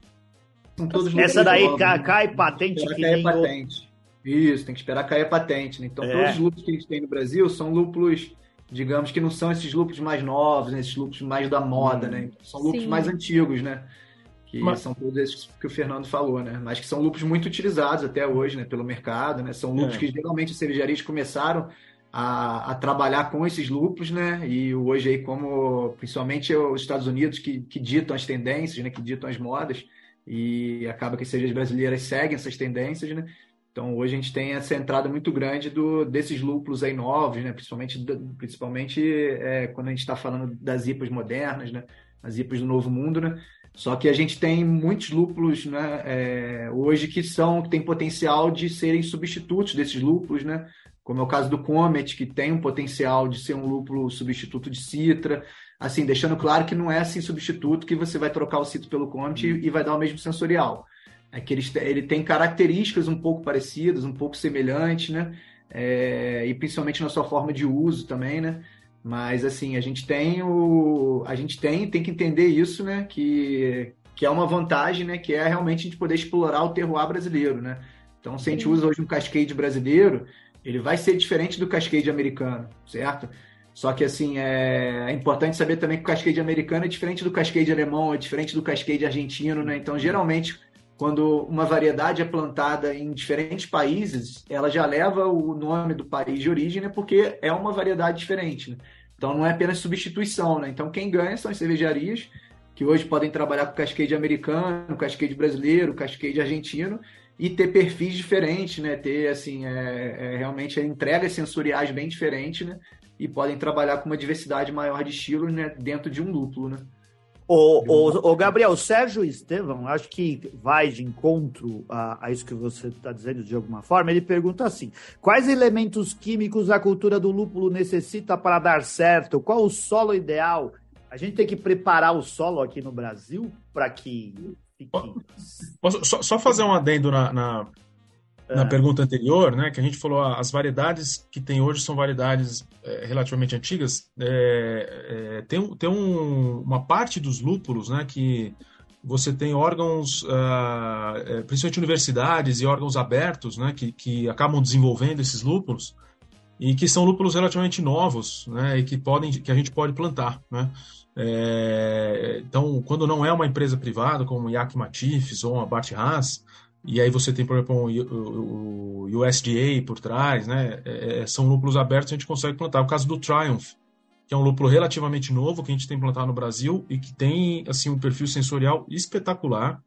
Essa daí cai, cai patente que cai patente. Isso, tem que esperar cair a patente. Né? Então, é. todos os lúpulos que a gente tem no Brasil são lúpulos, digamos que não são esses lúpulos mais novos, né? esses lúpulos mais da moda, hum. né? São lúpulos Sim. mais antigos, né? Que Mas... são todos esses que o Fernando falou, né? Mas que são lúpulos muito utilizados até hoje, né? Pelo mercado, né? São lúpulos é. que geralmente as cervejarias começaram a, a, trabalhar com esses lúpulos, né? E hoje aí, como principalmente os Estados Unidos que, que ditam as tendências, né? Que ditam as modas e acaba que as cervejas brasileiras seguem essas tendências, né? Então, hoje a gente tem essa entrada muito grande do, desses lúpulos aí novos, né? principalmente, principalmente é, quando a gente está falando das IPAs modernas, né? as IPAs do Novo Mundo. Né? Só que a gente tem muitos lúpulos né? É, hoje que são que têm potencial de serem substitutos desses lúpulos, né? como é o caso do Comet, que tem um potencial de ser um lúpulo substituto de Citra. Assim, deixando claro que não é assim substituto que você vai trocar o Citra pelo Comet e, e vai dar o mesmo sensorial é que ele, ele tem características um pouco parecidas, um pouco semelhantes, né? É, e principalmente na sua forma de uso também, né? Mas assim, a gente tem o. A gente tem, tem que entender isso, né? Que, que é uma vantagem, né? Que é realmente a gente poder explorar o terroir brasileiro, né? Então, se a gente usa hoje um cascade brasileiro, ele vai ser diferente do cascade americano, certo? Só que, assim, é, é importante saber também que o cascade americano é diferente do cascade alemão, é diferente do cascade argentino, né? Então, geralmente, quando uma variedade é plantada em diferentes países, ela já leva o nome do país de origem, né, porque é uma variedade diferente. Né? Então não é apenas substituição. Né? Então quem ganha são as cervejarias, que hoje podem trabalhar com cascade americano, cascade brasileiro, cascade argentino, e ter perfis diferentes, né? ter assim, é, é, realmente entregas sensoriais bem diferentes, né? e podem trabalhar com uma diversidade maior de estilos né? dentro de um lúpulo. Né? O, o, o, Gabriel, o Sérgio Estevam, acho que vai de encontro a, a isso que você está dizendo de alguma forma. Ele pergunta assim: quais elementos químicos a cultura do lúpulo necessita para dar certo? Qual o solo ideal? A gente tem que preparar o solo aqui no Brasil para que fique. Posso só, só fazer um adendo na, na na é. pergunta anterior, né, que a gente falou ah, as variedades que tem hoje são variedades é, relativamente antigas. É, é, tem tem um, uma parte dos lúpulos, né, que você tem órgãos, uh, principalmente universidades e órgãos abertos, né, que, que acabam desenvolvendo esses lúpulos e que são lúpulos relativamente novos, né, e que podem, que a gente pode plantar, né. É, então, quando não é uma empresa privada, como Yak Matifes ou a Bart Haas, e aí você tem, por exemplo, o, USDA por trás, né? É, é, são lúpulos abertos, a gente consegue plantar. O caso do Triumph, que é um lúpulo relativamente novo que a gente tem plantado no Brasil e que tem assim um perfil sensorial espetacular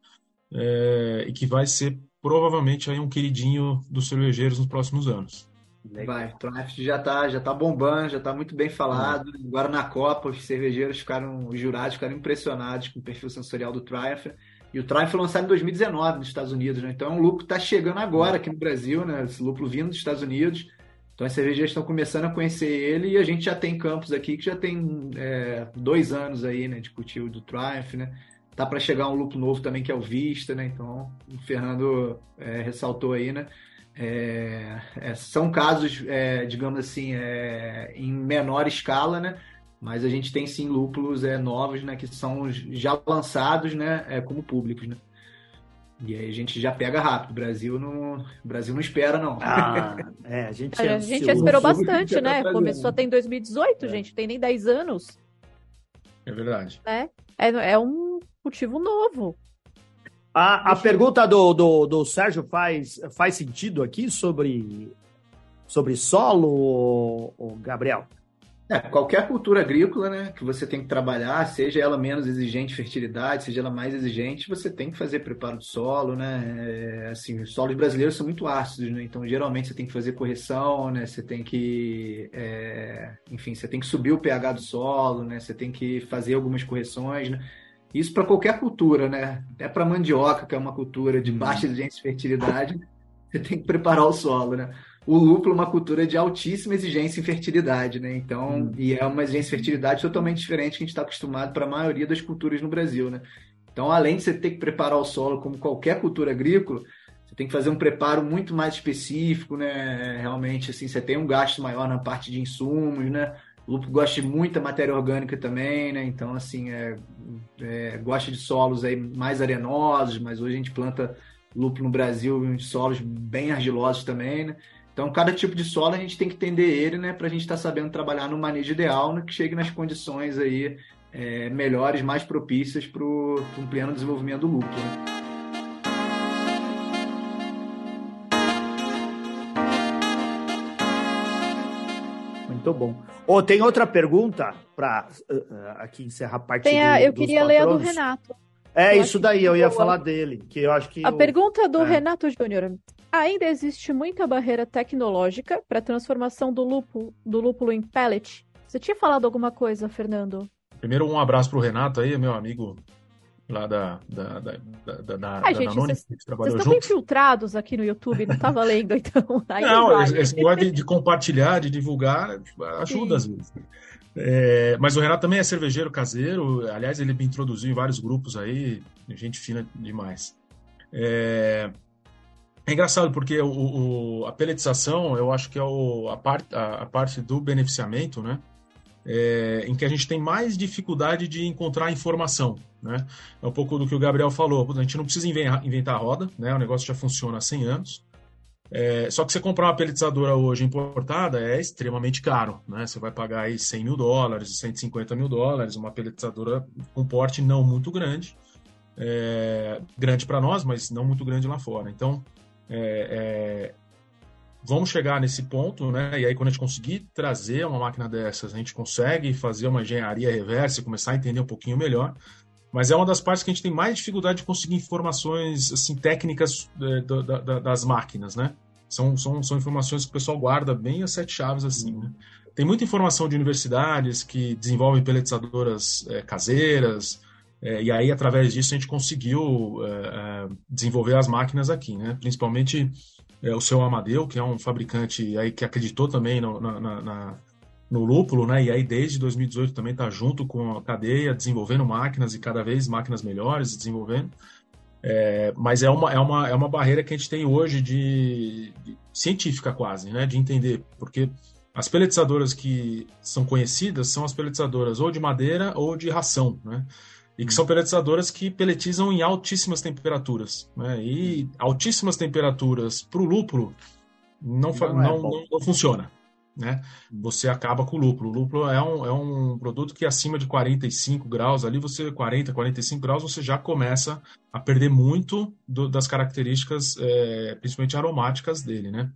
é, e que vai ser provavelmente aí um queridinho dos cervejeiros nos próximos anos. Vai, o Triumph já está já tá bombando, já está muito bem falado. Agora na Copa, os cervejeiros ficaram, os jurados ficaram impressionados com o perfil sensorial do Triumph. E o Triumph foi lançado em 2019 nos Estados Unidos, né? Então é um lúpulo que está chegando agora aqui no Brasil, né? Esse lúpulo vindo dos Estados Unidos. Então as cervejeiras estão começando a conhecer ele e a gente já tem campos aqui que já tem é, dois anos aí, né? De cultivo do Triumph, né? Tá para chegar um lúpulo novo também que é o Vista, né? Então o Fernando é, ressaltou aí, né? É, é são casos, é, digamos assim, é, em menor escala, né? Mas a gente tem sim lúpulos é, novos, né, que são já lançados, né, é, como públicos, né. E aí a gente já pega rápido. O Brasil não, o Brasil não espera, não. Ah, é, a gente, a gente esperou bastante, né? Tá Começou até em 2018, é. gente. Tem nem 10 anos. É verdade. É, é, é um cultivo novo. A, a pergunta do, do, do Sérgio faz, faz sentido aqui sobre, sobre solo, Gabriel? É, qualquer cultura agrícola, né, que você tem que trabalhar, seja ela menos exigente fertilidade, seja ela mais exigente, você tem que fazer preparo do solo, né? É, assim, os solos brasileiros são muito ácidos, né? Então, geralmente você tem que fazer correção, né? Você tem que, é, enfim, você tem que subir o pH do solo, né? Você tem que fazer algumas correções, né? Isso para qualquer cultura, né? Até para mandioca, que é uma cultura de baixa exigência de fertilidade, você tem que preparar o solo, né? O lúpulo é uma cultura de altíssima exigência em fertilidade, né? Então, hum. e é uma exigência em fertilidade totalmente diferente que a gente está acostumado para a maioria das culturas no Brasil, né? Então, além de você ter que preparar o solo como qualquer cultura agrícola, você tem que fazer um preparo muito mais específico, né? Realmente, assim, você tem um gasto maior na parte de insumos, né? O lúpulo gosta de muita matéria orgânica também, né? Então, assim, é, é, gosta de solos aí mais arenosos, mas hoje a gente planta lúpulo no Brasil em solos bem argilosos também, né? Então, cada tipo de solo a gente tem que entender ele, né, para a gente estar tá sabendo trabalhar no manejo ideal, né, que chegue nas condições aí é, melhores, mais propícias para um pleno desenvolvimento do lúpulo. Né? Muito bom. Oh, tem outra pergunta para uh, uh, aqui encerrar a parte tem a, do, Eu queria ler a do Renato. É eu isso daí, eu ia boa. falar dele, que eu acho que a eu... pergunta do é. Renato Júnior. Ainda existe muita barreira tecnológica para a transformação do lúpulo, do lúpulo em pellet? Você tinha falado alguma coisa, Fernando? Primeiro, um abraço para o Renato aí, meu amigo lá da, da, da, da, da, Ai, da gente, Danone, vocês, vocês estão infiltrados aqui no YouTube, não está valendo, [laughs] então. Aí não, vale. esse negócio de, de, compartilhar, de divulgar, ajuda Sim. às vezes. É, mas o Renato também é cervejeiro caseiro, aliás, ele me introduziu em vários grupos aí, gente fina demais. É, é engraçado porque o, o, a pelletização, eu acho que é o, a, part, a, a parte do beneficiamento, né? É, em que a gente tem mais dificuldade de encontrar informação. Né? É um pouco do que o Gabriel falou. A gente não precisa inventar a roda, né? o negócio já funciona há 100 anos. É, só que você comprar uma pelletizadora hoje importada é extremamente caro. Né? Você vai pagar aí 100 mil dólares, 150 mil dólares, uma pelletizadora com porte não muito grande. É, grande para nós, mas não muito grande lá fora. Então, é, é vamos chegar nesse ponto, né? E aí, quando a gente conseguir trazer uma máquina dessas, a gente consegue fazer uma engenharia reversa e começar a entender um pouquinho melhor. Mas é uma das partes que a gente tem mais dificuldade de conseguir informações assim técnicas é, da, da, das máquinas, né? São, são, são informações que o pessoal guarda bem as sete chaves assim, né? Tem muita informação de universidades que desenvolvem peletizadoras é, caseiras, é, e aí, através disso, a gente conseguiu é, é desenvolver as máquinas aqui, né? Principalmente é, o seu Amadeu, que é um fabricante aí que acreditou também no, na, na, no lúpulo, né? E aí desde 2018 também está junto com a cadeia, desenvolvendo máquinas e cada vez máquinas melhores, desenvolvendo. É, mas é uma, é, uma, é uma barreira que a gente tem hoje de, de, científica quase, né? De entender, porque as peletizadoras que são conhecidas são as peletizadoras ou de madeira ou de ração, né? e que são peletizadoras que peletizam em altíssimas temperaturas. Né? E altíssimas temperaturas para o lúpulo não, não, não, é não, não, funciona. Né? Você acaba com o lúpulo. O lúpulo é um, é um produto que acima de 45 graus, ali você 40, 45 graus, você já começa a perder muito do, das características, é, principalmente aromáticas dele. Né?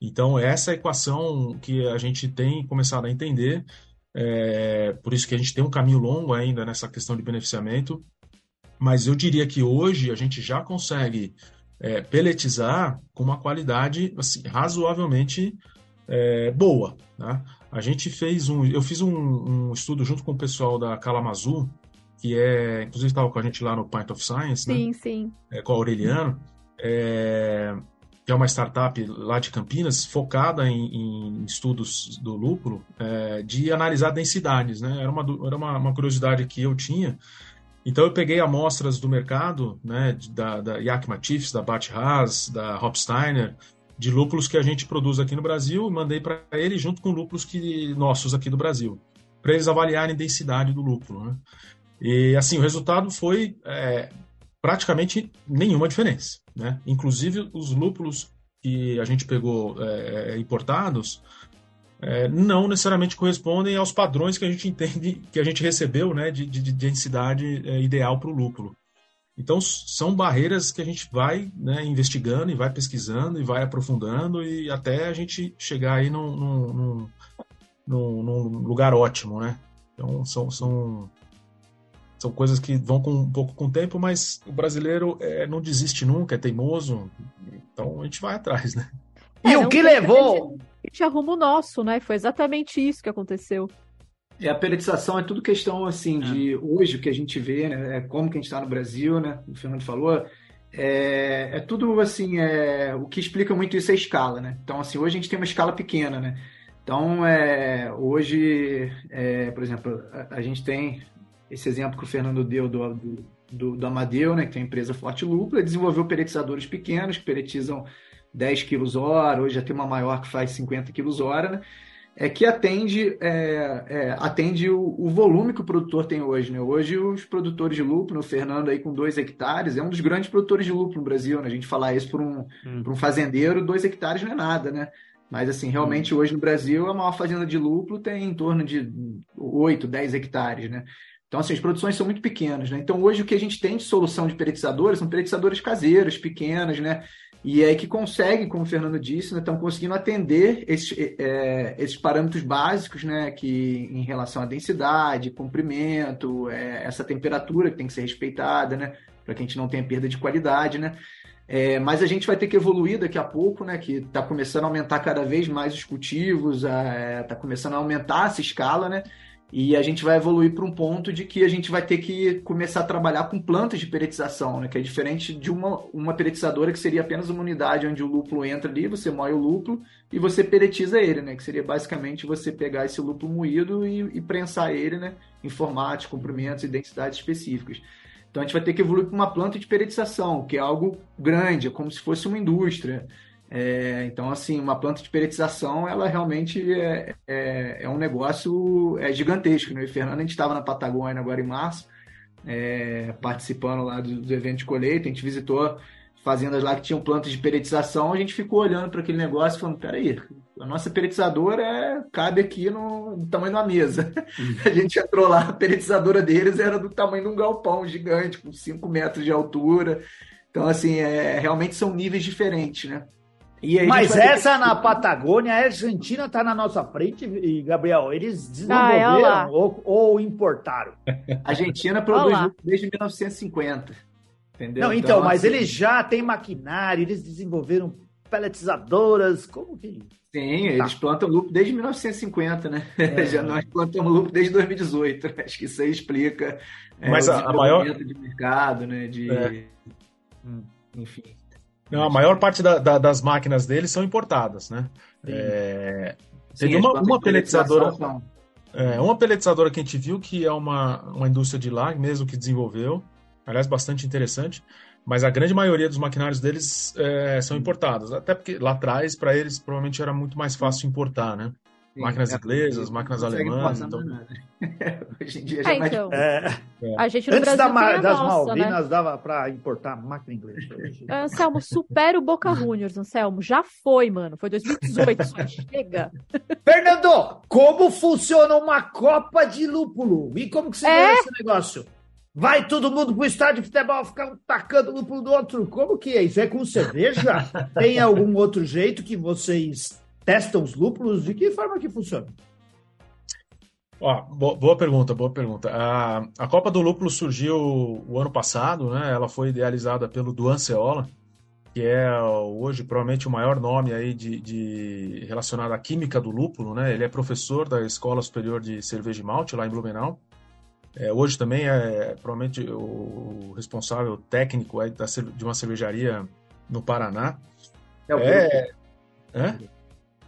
Então, essa é equação que a gente tem começado a entender é, por isso que a gente tem um caminho longo ainda nessa questão de beneficiamento. Mas eu diria que hoje a gente já consegue é, peletizar com uma qualidade assim, razoavelmente é, boa. Né? A gente fez um. Eu fiz um, um, estudo junto com o pessoal da Kalamazoo, que é. Inclusive estava com a gente lá no Pint of Science, sim, né? sim. É, com a Aureliano. É, que é uma startup lá de Campinas, focada em, em estudos do lúpulo, é, de analisar densidades. Né? Era, uma, era uma, uma, curiosidade que eu tinha. Então eu peguei amostras do mercado, né, da, da Yakima Chiefs, da Bat Haas, da Hopsteiner, de lúpulos que a gente produz aqui no Brasil, mandei para ele junto com lúpulos que, nossos aqui do Brasil, para eles avaliarem a densidade do lúpulo. Né? E assim, o resultado foi é, praticamente nenhuma diferença. Né? Inclusive, os lúpulos que a gente pegou é, é, importados é, não necessariamente correspondem aos padrões que a gente entende, que a gente recebeu né, de, de, de densidade é, ideal para o lúpulo. Então, são barreiras que a gente vai né, investigando e vai pesquisando e vai aprofundando e até a gente chegar aí num, num, num, num lugar ótimo, né? Então, são, são são coisas que vão com, um pouco com o tempo, mas o brasileiro é, não desiste nunca, é teimoso. Então a gente vai atrás, né? E é, o que levou? A gente arruma o nosso, né? Foi exatamente isso que aconteceu. E a periodização é tudo questão, assim, de é. hoje o que a gente vê, né? É como que a gente está no Brasil, né? O Fernando falou, É, é, tudo assim, é, o que explica muito isso é a escala, né? Então, assim, hoje a gente tem uma escala pequena, né? Então, é, hoje, é, por exemplo, a, a, gente tem esse exemplo que o Fernando deu do, do, do, do Amadeu, né, que tem a empresa Forte Lúpula, desenvolveu peretizadores pequenos que peretizam 10 quilos hora, hoje já tem uma maior que faz 50 quilos hora, né? É que atende, é, é, atende o, o, volume que o produtor tem hoje. Né? Hoje, os produtores de lúpulo, o Fernando aí com dois hectares, é um dos grandes produtores de lúpulo no Brasil. Né? A gente falar isso para um, hum. um fazendeiro, dois hectares não é nada, né? Mas, assim, realmente, hum. hoje no Brasil, a maior fazenda de lúpulo tem em torno de 8, 10 hectares, né? Então, assim, as produções são muito pequenas, né? Então, hoje, o que a gente tem de solução de peretizadores são peretizadores caseiros, pequenas, né? E é que conseguem, como o Fernando disse, né, estão conseguindo atender esses, é, esses parâmetros básicos, né, que em relação à densidade, comprimento, é, essa temperatura que tem que ser respeitada, né, para que a gente não tenha perda de qualidade, né. É, mas a gente vai ter que evoluir daqui a pouco, né, que está começando a aumentar cada vez mais os cultivos, está começando a aumentar essa escala, né, e a gente vai evoluir para um ponto de que a gente vai ter que começar a trabalhar com plantas de peretização, né? que é diferente de uma, uma peretizadora que seria apenas uma unidade onde o lúpulo entra ali, você moe o lúpulo e você peretiza ele, né? que seria basicamente você pegar esse lúpulo moído e, e prensar ele né? em formatos, comprimentos e densidades específicas. Então a gente vai ter que evoluir para uma planta de peretização, que é algo grande, é como se fosse uma indústria. É, então, assim, uma planta de peretização, ela realmente é, é, é um negócio é gigantesco. Né? E Fernando, a gente estava na Patagônia agora em março, é, participando lá do, do, evento de colheita, a gente visitou fazendas lá que tinham plantas de peretização, a gente ficou olhando para aquele negócio e falando, peraí, a nossa peretizadora é, cabe aqui no, no tamanho de uma mesa. Uhum. [laughs] A gente entrou lá, a peretizadora deles era do tamanho de um galpão gigante, com 5 metros de altura. Então, assim, é, realmente são níveis diferentes, né? Mas essa na Patagônia, a Argentina está na nossa frente, e Gabriel, eles desenvolveram ah, é ou, ou, importaram? [laughs] A Argentina produz desde 1950. Entendeu? Não, então, então mas assim... eles já têm maquinário, eles desenvolveram peletizadoras, como que. Sim, tá. eles plantam lúpulo desde 1950, né? É. [laughs] Já nós plantamos lúpulo desde 2018. Né? [laughs] Acho que isso aí explica é, Mas é, a, a maior de mercado, né? De, é. enfim. Não, a maior parte da, da, das máquinas deles são importadas, né? É, Sim, teve uma, uma peletizadora. É, uma peletizadora que a gente viu que é uma, uma indústria de lá mesmo que desenvolveu, aliás, bastante interessante, mas a grande maioria dos maquinários deles é, são importados, até porque lá atrás, para eles, provavelmente era muito mais fácil importar, né? Máquinas é, inglesas, máquinas alemãs. Então... [laughs] Hoje em dia já é, é então, é. A gente no Antes Brasil da, das nossa, Malvinas né? dava para importar máquina inglesa. Anselmo, supera o Boca Juniors, Anselmo. Já foi, mano. Foi 2018, só chega. [laughs] Fernando, como funciona uma Copa de Lúpulo? E como que você é? vê esse negócio? Vai todo mundo pro estádio de futebol ficar um tacando lúpulo do outro? Como que é? Isso é com cerveja? [laughs] Tem algum outro jeito que vocês testam os lúpulos? De que forma que funciona? Ó, boa pergunta, boa pergunta. A, a Copa do Lúpulo surgiu o ano passado, né? Ela foi idealizada pelo Duan Ceola, que é hoje provavelmente o maior nome aí de, de, relacionado à química do lúpulo, né? Ele é professor da Escola Superior de Cerveja e Malte lá em Blumenau. É, hoje também é provavelmente o responsável técnico aí da, de uma cervejaria no Paraná. É, o é, é?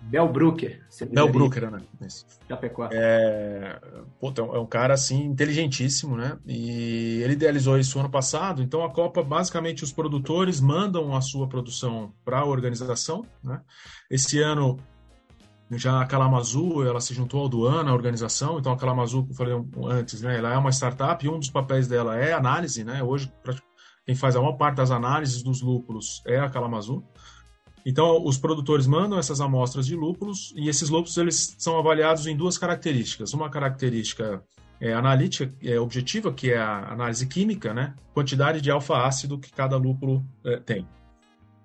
Bel Brooker. Bel Brooker, né? Isso. Chapecó. É, é um cara, assim, inteligentíssimo, né? E ele idealizou isso ano passado. Então, a Copa, basicamente, os produtores mandam a sua produção para a organização, né? Esse ano, já a Kalamazoo, ela se juntou ao Duan, a organização. Então, a Kalamazoo, como eu falei antes, né? Ela é uma startup e um dos papéis dela é análise, né? Hoje, quem faz a maior parte das análises dos lúpulos é a Kalamazoo. Então, os produtores mandam essas amostras de lúpulos e esses lúpulos eles são avaliados em duas características. Uma característica é, analítica, é, objetiva, que é a análise química, né? quantidade de alfa-ácido que cada lúpulo é, tem.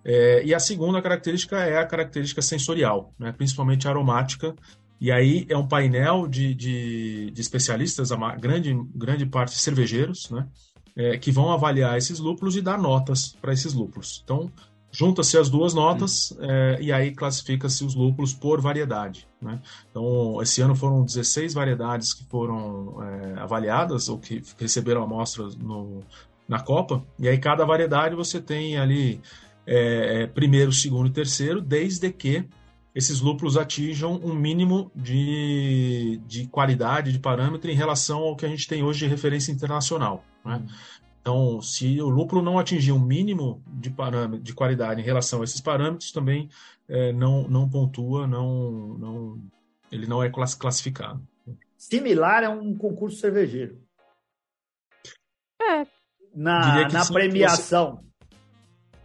É, e a segunda característica é a característica sensorial, né? principalmente aromática. E aí é um painel de, de, de especialistas, a grande, grande parte cervejeiros, né? É, que vão avaliar esses lúpulos e dar notas para esses lúpulos. Então, Junta-se as duas notas é, e aí classifica-se os lúpulos por variedade. Né? Então, esse ano foram 16 variedades que foram é, avaliadas ou que receberam amostras no, na Copa. E aí cada variedade você tem ali é, primeiro, segundo e terceiro, desde que esses lúpulos atinjam um mínimo de, de qualidade, de parâmetro em relação ao que a gente tem hoje de referência internacional. Né? Então, se o lúpulo não atingir um mínimo de parâmetro, de qualidade em relação a esses parâmetros, também é, não, não pontua, não, não, ele não é classificado. Similar a um concurso cervejeiro. É. Na, na sim, premiação.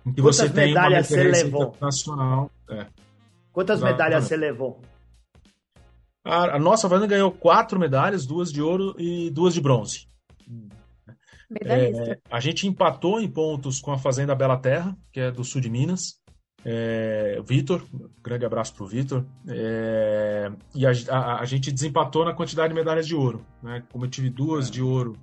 Em que você, em que você medalhas você levou? Nacional. É. Quantas Exatamente. medalhas você levou? A, a nossa fazenda ganhou quatro medalhas, duas de ouro e duas de bronze. Hum. É, a gente empatou em pontos com a Fazenda Bela Terra, que é do sul de Minas. É, Vitor, grande abraço para o Vitor. É, e a, a, a, gente desempatou na quantidade de medalhas de ouro. Né? Como eu tive duas é. de ouro,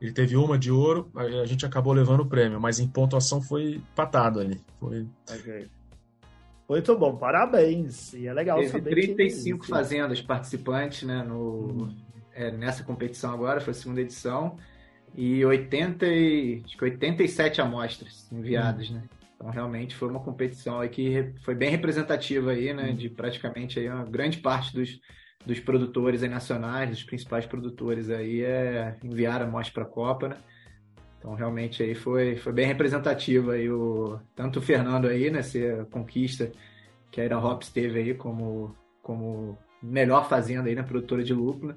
ele teve uma de ouro, a, a, gente acabou levando o prêmio, mas em pontuação foi empatado ali. Foi... Okay. Muito bom, parabéns. E é legal teve saber 35 que... fazendas participantes né, no, hum. É, nessa competição agora, foi a segunda edição e 80 e, acho que 87 amostras enviadas, hum. né? Então realmente foi uma competição aí que foi bem representativa aí, né? Hum. De praticamente aí uma grande parte dos, dos produtores aí nacionais, dos principais produtores aí é enviar amostra para a Copa, né? Então realmente aí foi, foi bem representativa aí o tanto o Fernando aí, né, ser conquista que a Ira Hops teve aí como como melhor fazenda aí na produtora de lúpulo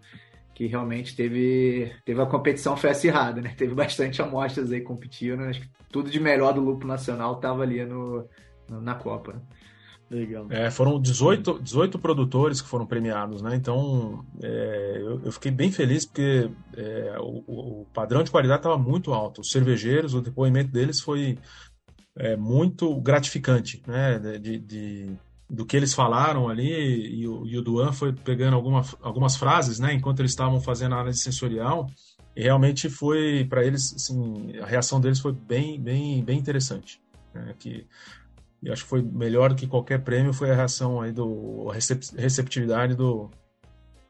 que realmente teve, teve a competição foi acirrada, né? [laughs] Teve bastante amostras aí competindo, acho que tudo de melhor do Lupo Nacional estava ali no, no, na Copa. Né? Legal. É, foram 18, 18 produtores que foram premiados, né? Então é, eu, eu, fiquei bem feliz porque é, o, o, padrão de qualidade estava muito alto. Os cervejeiros, o depoimento deles foi é, muito gratificante, né? de, de do que eles falaram ali, e o, e o Duan foi pegando alguma, algumas frases, né, enquanto eles estavam fazendo a análise sensorial, e realmente foi, para eles, assim, a reação deles foi bem, bem, bem interessante. Né, que, e acho que foi melhor do que qualquer prêmio, foi a reação aí do, a receptividade do,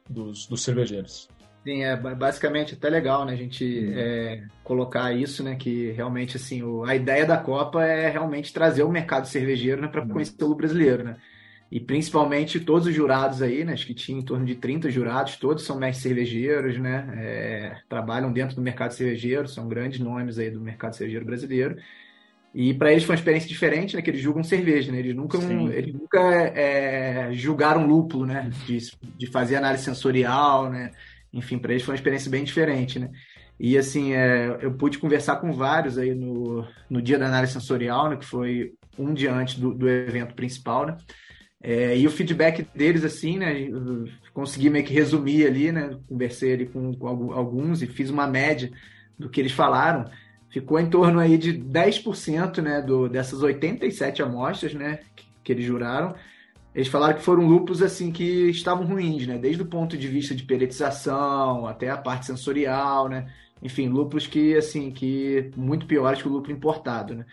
dos, dos cervejeiros. Sim, é basicamente até legal, né, a gente uhum. é, colocar isso, né, que realmente, assim, o, a ideia da Copa é realmente trazer o mercado cervejeiro, né, para uhum. conhecer o brasileiro, né, e principalmente todos os jurados aí, né, acho que tinha em torno de 30 jurados, todos são mestres cervejeiros, né, é, trabalham dentro do mercado cervejeiro, são grandes nomes aí do mercado cervejeiro brasileiro, e para eles foi uma experiência diferente, né? Que eles julgam cerveja, né? Eles nunca, eles nunca é, julgaram lúpulo, né? De, de fazer análise sensorial, né? enfim, para eles foi uma experiência bem diferente, né? E assim, é, eu pude conversar com vários aí no, no dia da análise sensorial, né, que foi um dia antes do, do evento principal, né? É, e o feedback deles, assim, né? Consegui meio que resumir ali, né? Conversei ali com, com alguns e fiz uma média do que eles falaram. Ficou em torno aí de 10% né, do, dessas 87 amostras né, que, que eles juraram eles falaram que foram lúpulos assim que estavam ruins, né? Desde o ponto de vista de peretização até a parte sensorial, né? Enfim, lúpulos que assim que muito piores que o lúpulo importado, né?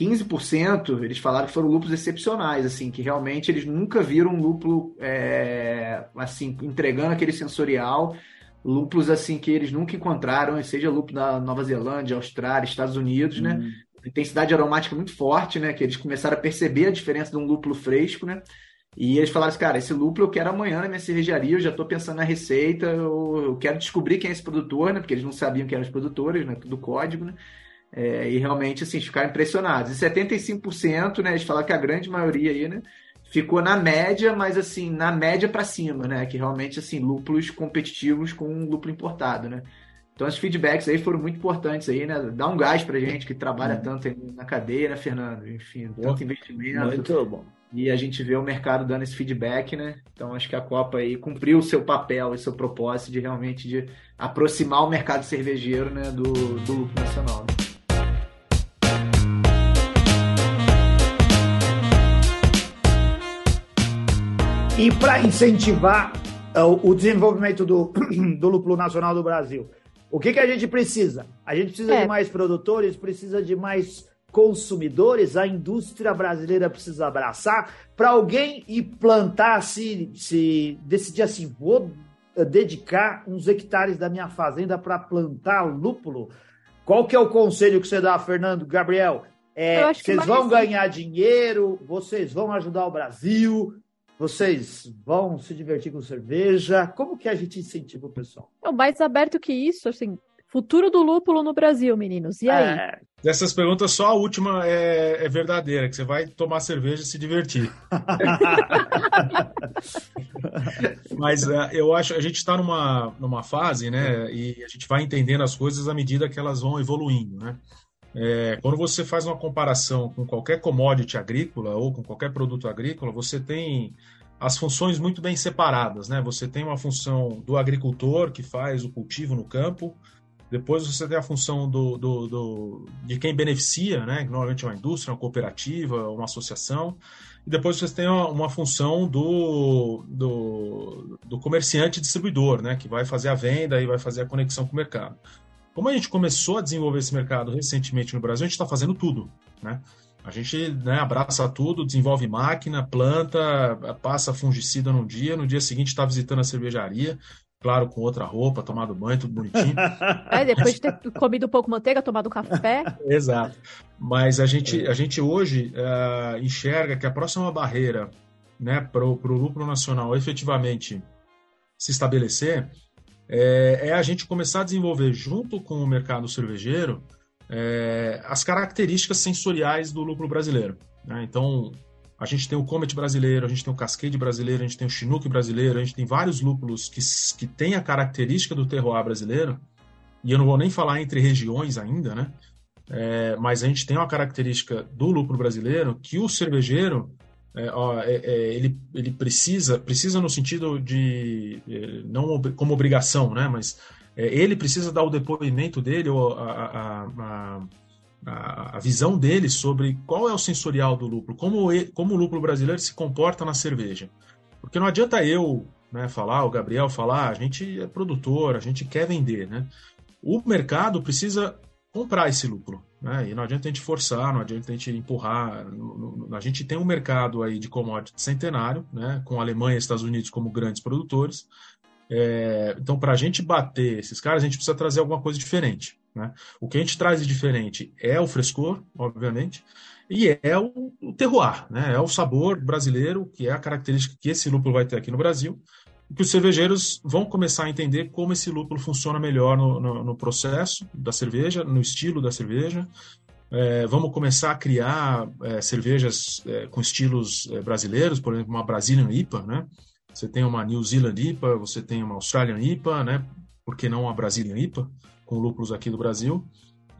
15% eles falaram que foram lúpulos excepcionais, assim, que realmente eles nunca viram um lúpulo é, assim entregando aquele sensorial, lúpulos assim que eles nunca encontraram, seja lúpulo da Nova Zelândia, Austrália, Estados Unidos, né? hum. né? Intensidade aromática muito forte, né? Que eles começaram a perceber a diferença de um lúpulo fresco, né? E eles falaram assim, cara, esse lúpulo eu quero amanhã na minha cervejaria, eu já estou pensando na receita, eu, eu, quero descobrir quem é esse produtor, né? Porque eles não sabiam quem eram os produtores, né? Tudo código, né? É, e realmente, assim, ficaram impressionados. E 75%, né? Eles falaram que a grande maioria aí, né? Ficou na média, mas assim, na média para cima, né? Que realmente, assim, lúpulos competitivos com um lúpulo importado, né? Então, os feedbacks aí foram muito importantes aí, né? Dá um gás pra gente que trabalha hum. tanto na cadeia, né, Fernando? Enfim, tanto investimento. Muito bom e a gente vê o mercado dando esse feedback, né? Então acho que a Copa aí cumpriu o seu papel e seu propósito de realmente de aproximar o mercado cervejeiro, né, do, do lucro nacional. Né? E para incentivar uh, o desenvolvimento do, [clears throat] do lúpulo nacional do Brasil, o que, que a gente precisa? A gente precisa é. de mais produtores, precisa de mais consumidores, a indústria brasileira precisa abraçar para alguém e plantar, se, se decidir assim, vou dedicar uns hectares da minha fazenda para plantar lúpulo. qual que é o conselho que você dá, Fernando, Gabriel? É, vocês vão ganhar dinheiro, vocês vão ajudar o Brasil, vocês vão se divertir com cerveja. Como que a gente incentiva o pessoal? É mais aberto que isso, assim, Futuro do lúpulo no Brasil, meninos. E aí? É. Dessas perguntas, só a última é, é, verdadeira, que você vai tomar cerveja e se divertir. [laughs] Mas uh, eu acho a gente está numa, numa fase, né? E a gente vai entendendo as coisas à medida que elas vão evoluindo, né? É, quando você faz uma comparação com qualquer commodity agrícola ou com qualquer produto agrícola, você tem as funções muito bem separadas, né? Você tem uma função do agricultor que faz o cultivo no campo, depois você tem a função do, do, do, de quem beneficia, né? Normalmente é uma indústria, uma cooperativa, uma associação. E depois você tem uma, uma função do, do, do, comerciante distribuidor, né? Que vai fazer a venda e vai fazer a conexão com o mercado. Como a gente começou a desenvolver esse mercado recentemente no Brasil, a gente está fazendo tudo, né? A gente né, abraça tudo, desenvolve máquina, planta, passa fungicida num dia, no dia seguinte está visitando a cervejaria, claro, com outra roupa, tomado banho, tudo bonitinho. [laughs] É, depois de ter comido um pouco manteiga, tomado café. [laughs] Exato. Mas a gente, a gente hoje uh, enxerga que a próxima barreira né, para o lúpulo nacional efetivamente se estabelecer é, é, a gente começar a desenvolver, junto com o mercado cervejeiro, é, as características sensoriais do lúpulo brasileiro. Né? Então, a gente tem o Comet brasileiro, a gente tem o Cascade brasileiro, a gente tem o Chinook brasileiro, a gente tem vários lúpulos que, que têm a característica do terroir brasileiro, e eu não vou nem falar entre regiões ainda, né? É, mas a gente tem uma característica do lúpulo brasileiro que o cervejeiro é, ó, é, é ele, ele precisa, precisa no sentido de é, não como obrigação, né? Mas é, ele precisa dar o depoimento dele ou a, a, a, a, visão dele sobre qual é o sensorial do lúpulo, como, como o lúpulo brasileiro se comporta na cerveja. Porque não adianta eu né, falar, o Gabriel falar, a gente é produtor, a gente quer vender, né? O mercado precisa comprar esse lúpulo, né? E não adianta a gente forçar, não adianta a gente empurrar. A gente tem um mercado aí de commodity centenário, né? Com Alemanha e Estados Unidos como grandes produtores. É, então, para a gente bater esses caras, a gente precisa trazer alguma coisa diferente. Né? O que a gente traz de diferente é o frescor, obviamente, e é o, o terroir, né? é o sabor brasileiro, que é a característica que esse lúpulo vai ter aqui no Brasil, que os cervejeiros vão começar a entender como esse lúpulo funciona melhor no, no, no processo da cerveja, no estilo da cerveja. É, vamos começar a criar é, cervejas é, com estilos é, brasileiros, por exemplo, uma Brazilian IPA, né? Você tem uma New Zealand IPA, você tem uma Australian IPA, né? Por que não uma Brazilian IPA? com lúpulos aqui do Brasil.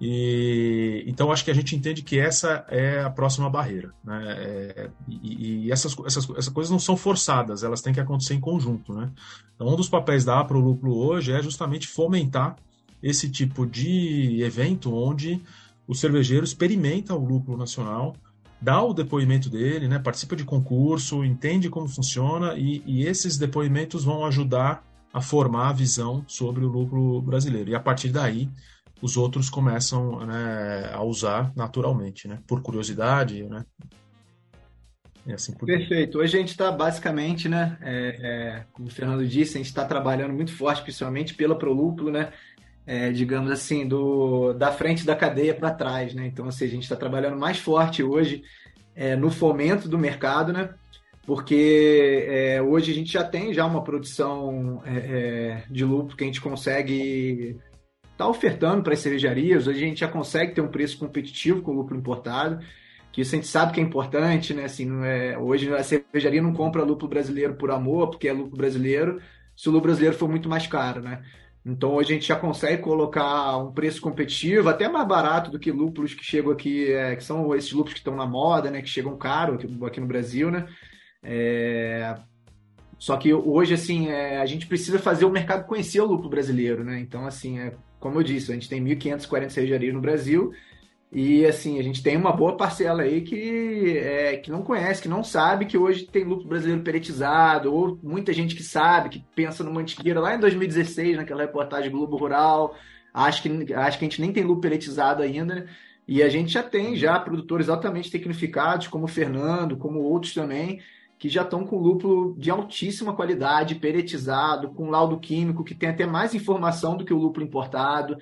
E então acho que a gente entende que essa é a próxima barreira, né? É, e, e essas, essas, essas coisas não são forçadas, elas têm que acontecer em conjunto, né? Então um dos papéis da Apro Lúpulo hoje é justamente fomentar esse tipo de evento onde o cervejeiro experimenta o lúpulo nacional, dá o depoimento dele, né? Participa de concurso, entende como funciona e, e esses depoimentos vão ajudar a formar a visão sobre o lucro brasileiro. E a partir daí, os outros começam né, a usar naturalmente, né? Por curiosidade, né? E assim por Perfeito. Hoje a gente está basicamente, né? É, é, como o Fernando disse, a gente está trabalhando muito forte, principalmente pela Prolúpulo, né? É, digamos assim, do, da frente da cadeia para trás, né? Então, assim, a gente está trabalhando mais forte hoje é, no fomento do mercado, né? porque é, hoje a gente já tem já uma produção é, é de lúpulo que a gente consegue estar tá ofertando para as cervejarias. Hoje a gente já consegue ter um preço competitivo com o lúpulo importado, que isso a gente sabe que é importante, né? Assim, é, hoje a cervejaria não compra lúpulo brasileiro por amor, porque é lúpulo brasileiro, se o lúpulo brasileiro for muito mais caro, né? Então hoje a gente já consegue colocar um preço competitivo, até mais barato do que lúpulos que chegam aqui, é, que são esses lúpulos que estão na moda, né? Que chegam caro aqui, aqui no Brasil, né? É... Só que hoje, assim, é... a gente precisa fazer o mercado conhecer o lúpulo brasileiro, né? Então, assim, é... como eu disse, a gente tem 1.540 cervejarias no Brasil e, assim, a gente tem uma boa parcela aí que, é... que não conhece, que não sabe que hoje tem lúpulo brasileiro peretizado, ou muita gente que sabe, que pensa no Mantiqueira lá em 2016, naquela reportagem Globo Rural, acho que, acho que a gente nem tem lúpulo peretizado ainda, né? E a gente já tem já produtores altamente tecnificados, como o Fernando, como outros também, que já estão com lúpulo de altíssima qualidade, peretizado, com laudo químico, que tem até mais informação do que o lúpulo importado,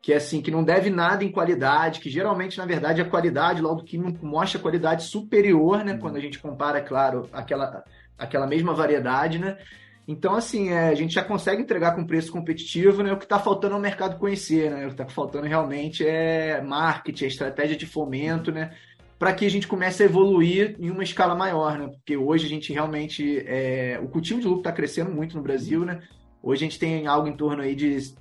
que é assim, que não deve nada em qualidade, que geralmente, na verdade, a qualidade lá do químico mostra qualidade superior, né? Quando a gente compara, claro, aquela, aquela mesma variedade, né? Então, assim, é, a gente já consegue entregar com preço competitivo, né? O que está faltando é o mercado conhecer, né? O que está faltando realmente é marketing, é estratégia de fomento, né? Para que a gente comece a evoluir em uma escala maior, né? Porque hoje a gente realmente. É... O cultivo de lúpulo está crescendo muito no Brasil, né? Hoje a gente tem algo em torno aí de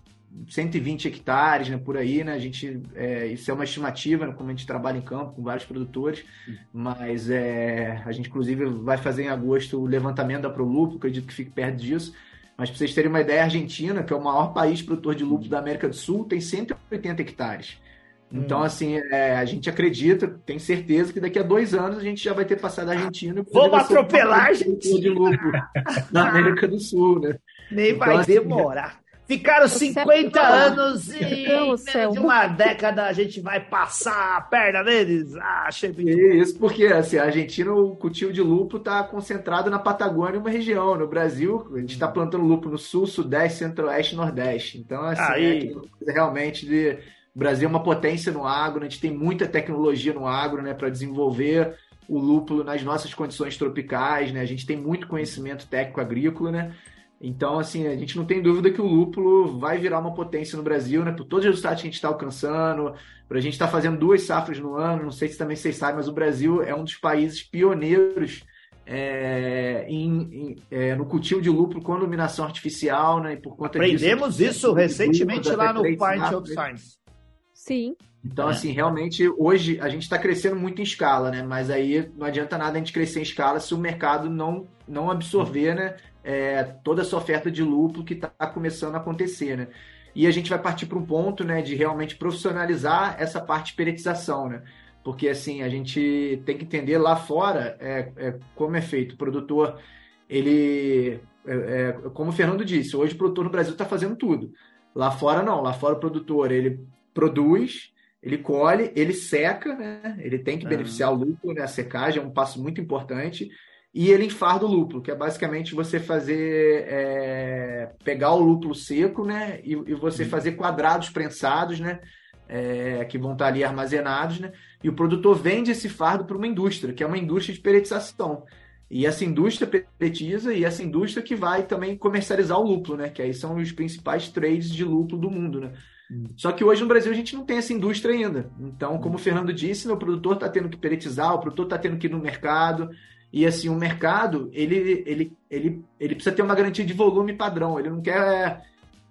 120 hectares, né, por aí, né? A gente, é, isso é uma estimativa, né, como a gente trabalha em campo com vários produtores, mas é, a gente inclusive vai fazer em agosto o levantamento da Prolupo, acredito que fique perto disso. Mas para vocês terem uma ideia, a Argentina, que é o maior país produtor de lúpulo da América do Sul, tem 180 hectares. Então, hum. assim, é, a gente acredita, tem certeza que daqui a dois anos a gente já vai ter passado a Argentina. Vamos atropelar a Argentina! De lúpulo na América do Sul, né? Nem então, vai assim, demorar. Ficaram 50 anos e em uma década a gente vai passar a perna deles. Ah, achei muito Isso porque assim, a Argentina, o cultivo de lúpulo está concentrado na Patagônia, uma região. No Brasil, a gente está plantando lúpulo no sul, sudeste, centro-oeste e nordeste. Então, assim, Aí. é realmente de. O Brasil é uma potência no agro, né? a gente tem muita tecnologia no agro né, para desenvolver o lúpulo nas nossas condições tropicais, né? A gente tem muito conhecimento técnico agrícola, né? Então, assim, a gente não tem dúvida que o lúpulo vai virar uma potência no Brasil, né? Por todos os resultados que a gente está alcançando, para a gente estar tá fazendo duas safras no ano, não sei se também vocês sabem, mas o Brasil é um dos países pioneiros é, em, em, é, no cultivo de lúpulo com iluminação artificial, né? E por conta Aprendemos disso, isso recentemente lá no Pint of Science. Sim. Então, é. assim, realmente, hoje a gente está crescendo muito em escala, né? Mas aí não adianta nada a gente crescer em escala se o mercado não, não absorver, né? é, toda essa oferta de lúpulo que está começando a acontecer, né? E a gente vai partir para um ponto, né, de realmente profissionalizar essa parte de peretização, né? Porque, assim, a gente tem que entender lá fora é, é como é feito. O produtor, ele... É, é como o Fernando disse, hoje o produtor no Brasil está fazendo tudo. Lá fora, não. Lá fora, o produtor, ele produz, ele colhe, ele seca, né? Ele tem que beneficiar o lúpulo, né? A secagem é um passo muito importante e ele enfarda o lúpulo, que é basicamente você fazer é, pegar o lúpulo seco, né, e, e você uhum. fazer quadrados prensados, né, é, que vão estar ali armazenados, né, e o produtor vende esse fardo para uma indústria, que é uma indústria de peretização. E essa indústria peretiza e essa indústria que vai também comercializar o lúpulo, né, que aí são os principais trades de lúpulo do mundo, né. Só que hoje no Brasil a gente não tem essa indústria ainda. Então, como o Fernando disse, né, o produtor está tendo que peretizar, o produtor está tendo que ir no mercado, e assim, o mercado, ele, ele, ele, ele precisa ter uma garantia de volume padrão. Ele não quer.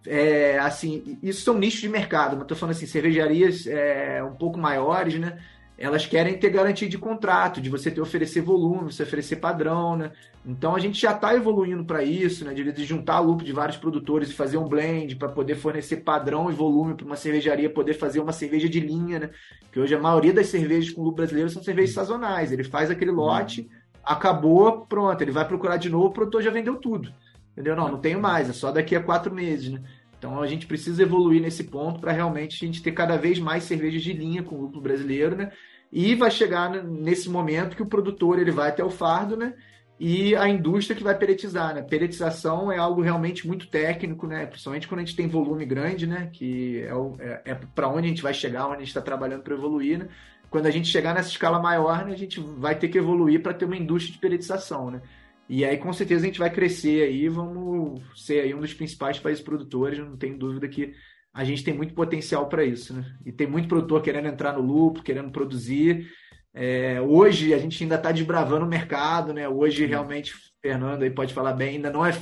É, assim, isso são nichos de mercado, mas estou falando assim, cervejarias é, um pouco maiores, né? Elas querem ter garantia de contrato, de você ter oferecer volume, você oferecer padrão, né? Então a gente já está evoluindo para isso, né? De, juntar lucro de vários produtores e fazer um blend para poder fornecer padrão e volume para uma cervejaria poder fazer uma cerveja de linha, né? Que hoje a maioria das cervejas com lucro brasileiro são cervejas sazonais. Ele faz aquele lote. Acabou, pronto, ele vai procurar de novo, o produtor já vendeu tudo. Entendeu? Não, não tenho mais, é só daqui a quatro meses, né? Então a gente precisa evoluir nesse ponto para realmente a gente ter cada vez mais cervejas de linha com o lucro brasileiro, né? E vai chegar nesse momento que o produtor ele vai até o fardo, né? E a indústria que vai peletizar, né? Peletização é algo realmente muito técnico, né? Principalmente quando a gente tem volume grande, né? Que é, é, é para onde a gente vai chegar, onde a gente está trabalhando para evoluir, né? quando a gente chegar nessa escala maior, né, a gente vai ter que evoluir para ter uma indústria de peritização, né? E aí, com certeza, a gente vai crescer aí, vamos ser aí um dos principais países produtores, não tenho dúvida que a gente tem muito potencial para isso, né? E tem muito produtor querendo entrar no lucro, querendo produzir. É, hoje a gente ainda está desbravando o mercado, né? Hoje realmente, Fernando aí pode falar bem, ainda não é,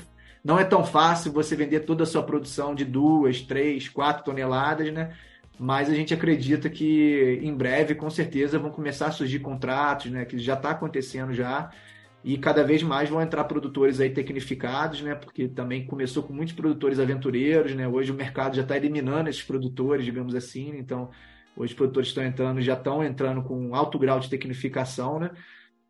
não é tão fácil você vender toda a sua produção de duas, três, quatro toneladas, né? mas a gente acredita que em breve, com certeza, vão começar a surgir contratos, né, que já está acontecendo já, e cada vez mais vão entrar produtores aí tecnificados, né, porque também começou com muitos produtores aventureiros, né, hoje o mercado já está eliminando esses produtores, digamos assim, então hoje os produtores estão entrando, já estão entrando com alto grau de tecnificação, né,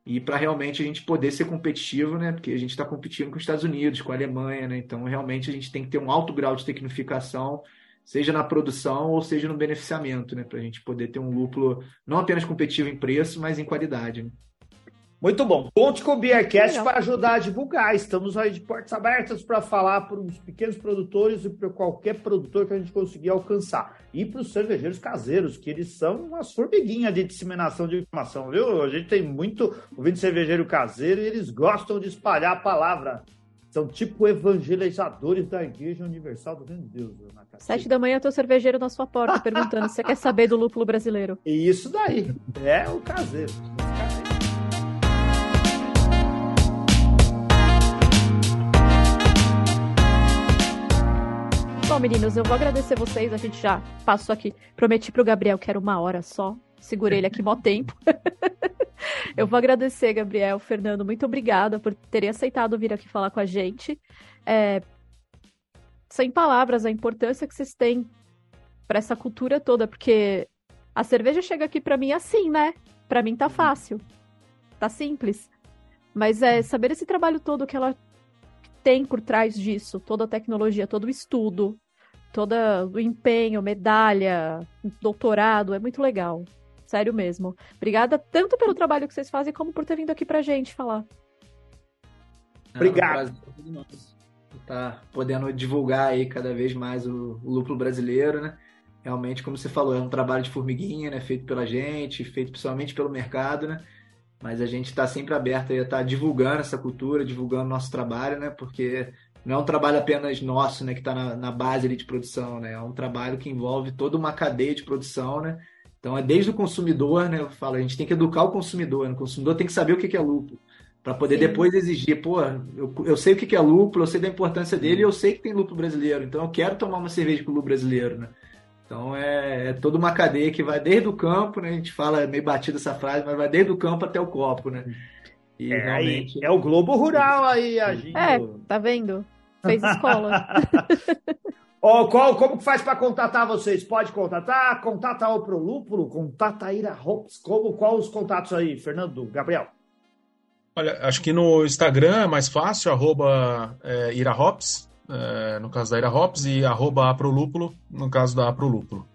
e para realmente a gente poder ser competitivo, né, porque a gente está competindo com os Estados Unidos, com a Alemanha, né, então realmente a gente tem que ter um alto grau de tecnificação seja na produção ou seja no beneficiamento, né? Para a gente poder ter um lúpulo não apenas competitivo em preço, mas em qualidade. Né? Muito bom. Conte com o Beercast para ajudar a divulgar. Estamos aí de portas abertas para falar para os pequenos produtores e para qualquer produtor que a gente conseguir alcançar. E para os cervejeiros caseiros, que eles são umas formiguinhas de disseminação de informação, viu? A gente tem muito ouvindo cervejeiro caseiro e eles gostam de espalhar a palavra. São tipo evangelizadores da Igreja Universal do Reino de Deus. Sete da manhã, teu cervejeiro na sua porta perguntando se você quer saber do lúpulo brasileiro. E isso daí. É o caseiro. Bom, meninos, eu vou agradecer vocês. A gente já passou aqui. Prometi pro Gabriel que era uma hora só. Segurei ele aqui mó tempo. [laughs] eu vou agradecer, Gabriel, Fernando. Muito obrigada por terem aceitado vir aqui falar com a gente. É... Sem palavras, a importância que vocês têm para essa cultura toda, porque a cerveja chega aqui para mim assim, né? Para mim tá fácil. Tá simples. Mas é saber esse trabalho todo que ela tem por trás disso, toda a tecnologia, todo o estudo, todo o empenho, medalha, doutorado, é muito legal. Sério mesmo. Obrigada tanto pelo trabalho que vocês fazem, como por ter vindo aqui pra gente falar. Obrigado. Tá podendo divulgar aí cada vez mais o, o lúpulo brasileiro, né? Realmente, como você falou, é um trabalho de formiguinha, né? Feito pela gente, feito principalmente pelo mercado, né? Mas a gente está sempre aberto a estar tá divulgando essa cultura, divulgando nosso trabalho, né? Porque não é um trabalho apenas nosso, né? Que está na, na, base de produção, né? É um trabalho que envolve toda uma cadeia de produção, né? Então é desde o consumidor, né? Eu falo, a gente tem que educar o consumidor, né? O consumidor tem que saber o que é lúpulo para poder Sim. depois exigir, pô, eu, eu sei o que é lúpulo, eu sei da importância dele, e eu sei que tem lúpulo brasileiro, então eu quero tomar uma cerveja com lúpulo brasileiro, né? Então é, é, toda uma cadeia que vai desde o campo, né? A gente fala meio batida essa frase, mas vai desde o campo até o copo, né? E é, realmente... é o Globo Rural aí agindo. É, tá vendo? Fez escola. [laughs] oh, qual, como que faz para contatar vocês? Pode contatar? Contata o Prolúpulo, contata a Ira Hops. Como, qual os contatos aí, Fernando, Gabriel? Olha, acho que no Instagram é mais fácil, arroba é, Ira Hops, é, no caso da Ira Hops, e arroba Aprolúpulo, no caso da Aprolúpulo.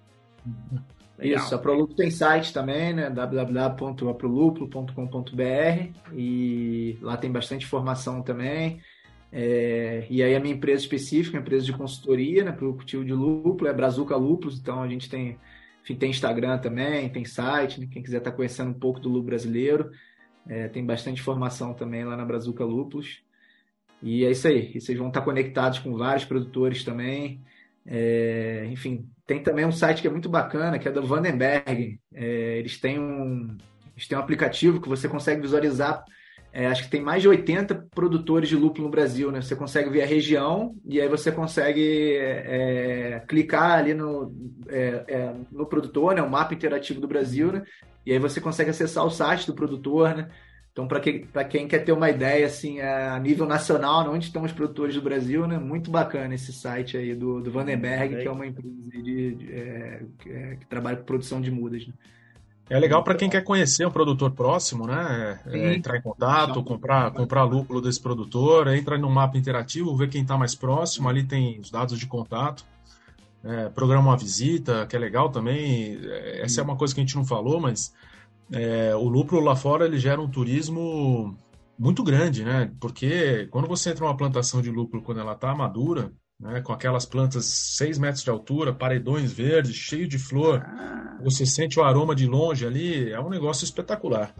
Legal. Isso, a Prolúpulo tem site também, né? www.aprolupulo.com.br e lá tem bastante informação também. É, e aí a minha empresa específica, empresa de consultoria, né, para o cultivo de lúpulo, é Brazuca Lúpulos, então a gente tem, enfim, tem Instagram também, tem site, né, quem quiser estar tá conhecendo um pouco do lúpulo brasileiro, é, tem bastante informação também lá na Brazuca Lúpulos. E é isso aí. E vocês vão estar conectados com vários produtores também. É, enfim, tem também um site que é muito bacana, que é da Vandenberg. É, eles, têm um, eles têm um aplicativo que você consegue visualizar. É, acho que tem mais de 80 produtores de lúpulo no Brasil, né? Você consegue ver a região e aí você consegue é, clicar ali no, é, é, no produtor, né? O mapa interativo do Brasil, né? E aí você consegue acessar o site do produtor, né? Então, para que, quem quer ter uma ideia assim, a nível nacional, né, onde estão os produtores do Brasil, né? Muito bacana esse site aí do, do Vandenberg, que é uma empresa de, de é, que, é, que, trabalha com produção de mudas. Né? É legal para quem quer conhecer um produtor próximo, né? É, entrar em contato, comprar, comprar lúpulo desse produtor, entra no mapa interativo, ver quem está mais próximo, ali tem os dados de contato. É, programa uma visita, que é legal também. É, essa é uma coisa que a gente não falou, mas é, o lúpulo lá fora ele gera um turismo muito grande, né? Porque quando você entra numa plantação de lúpulo quando ela está madura, né, com aquelas plantas 6 metros de altura, paredões verdes, cheio de flor, ah. você sente o aroma de longe ali, é um negócio espetacular.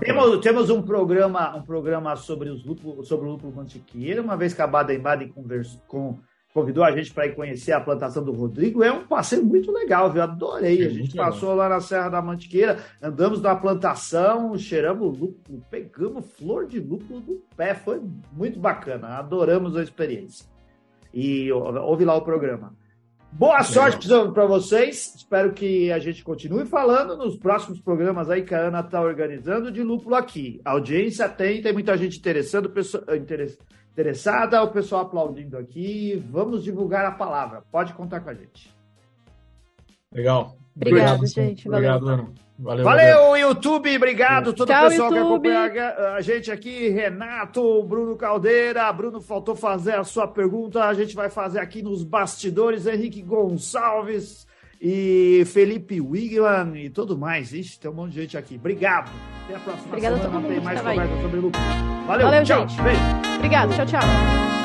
Temos, temos um programa um programa sobre, os lúpulo, sobre o lúpulo mantiqueiro, uma vez que a Baden Baden conversou com convidou a gente para ir conhecer a plantação do Rodrigo. É um passeio muito legal, viu? Adorei. a gente passou lá na Serra da Mantiqueira, andamos na plantação, cheiramos lúpulo, pegamos flor de lúpulo do pé. Foi muito bacana. Adoramos a experiência. E ouve lá o programa. Boa sorte para vocês. Espero que a gente continue falando nos próximos programas aí que a Ana está organizando de lúpulo aqui. A audiência tem, tem muita gente interessando, pessoa, interessante interessada, o pessoal aplaudindo aqui. Vamos divulgar a palavra. Pode contar com a gente. Legal. Obrigado, obrigado gente. Valeu. Obrigado, Ana. Valeu, Valeu, YouTube. Obrigado todo Tchau, o pessoal YouTube. que acompanha a gente aqui. Renato, Bruno Caldeira. Bruno faltou fazer a sua pergunta. A gente vai fazer aqui nos bastidores. Henrique Gonçalves. E Felipe Wigman e tudo mais. Ixi, tem um monte de gente aqui. Obrigado. Até a próxima Obrigada semana. a todo mundo Tem mais aí. conversa sobre. Valeu, Valeu, tchau. gente. Beijo. Obrigado, tchau, tchau.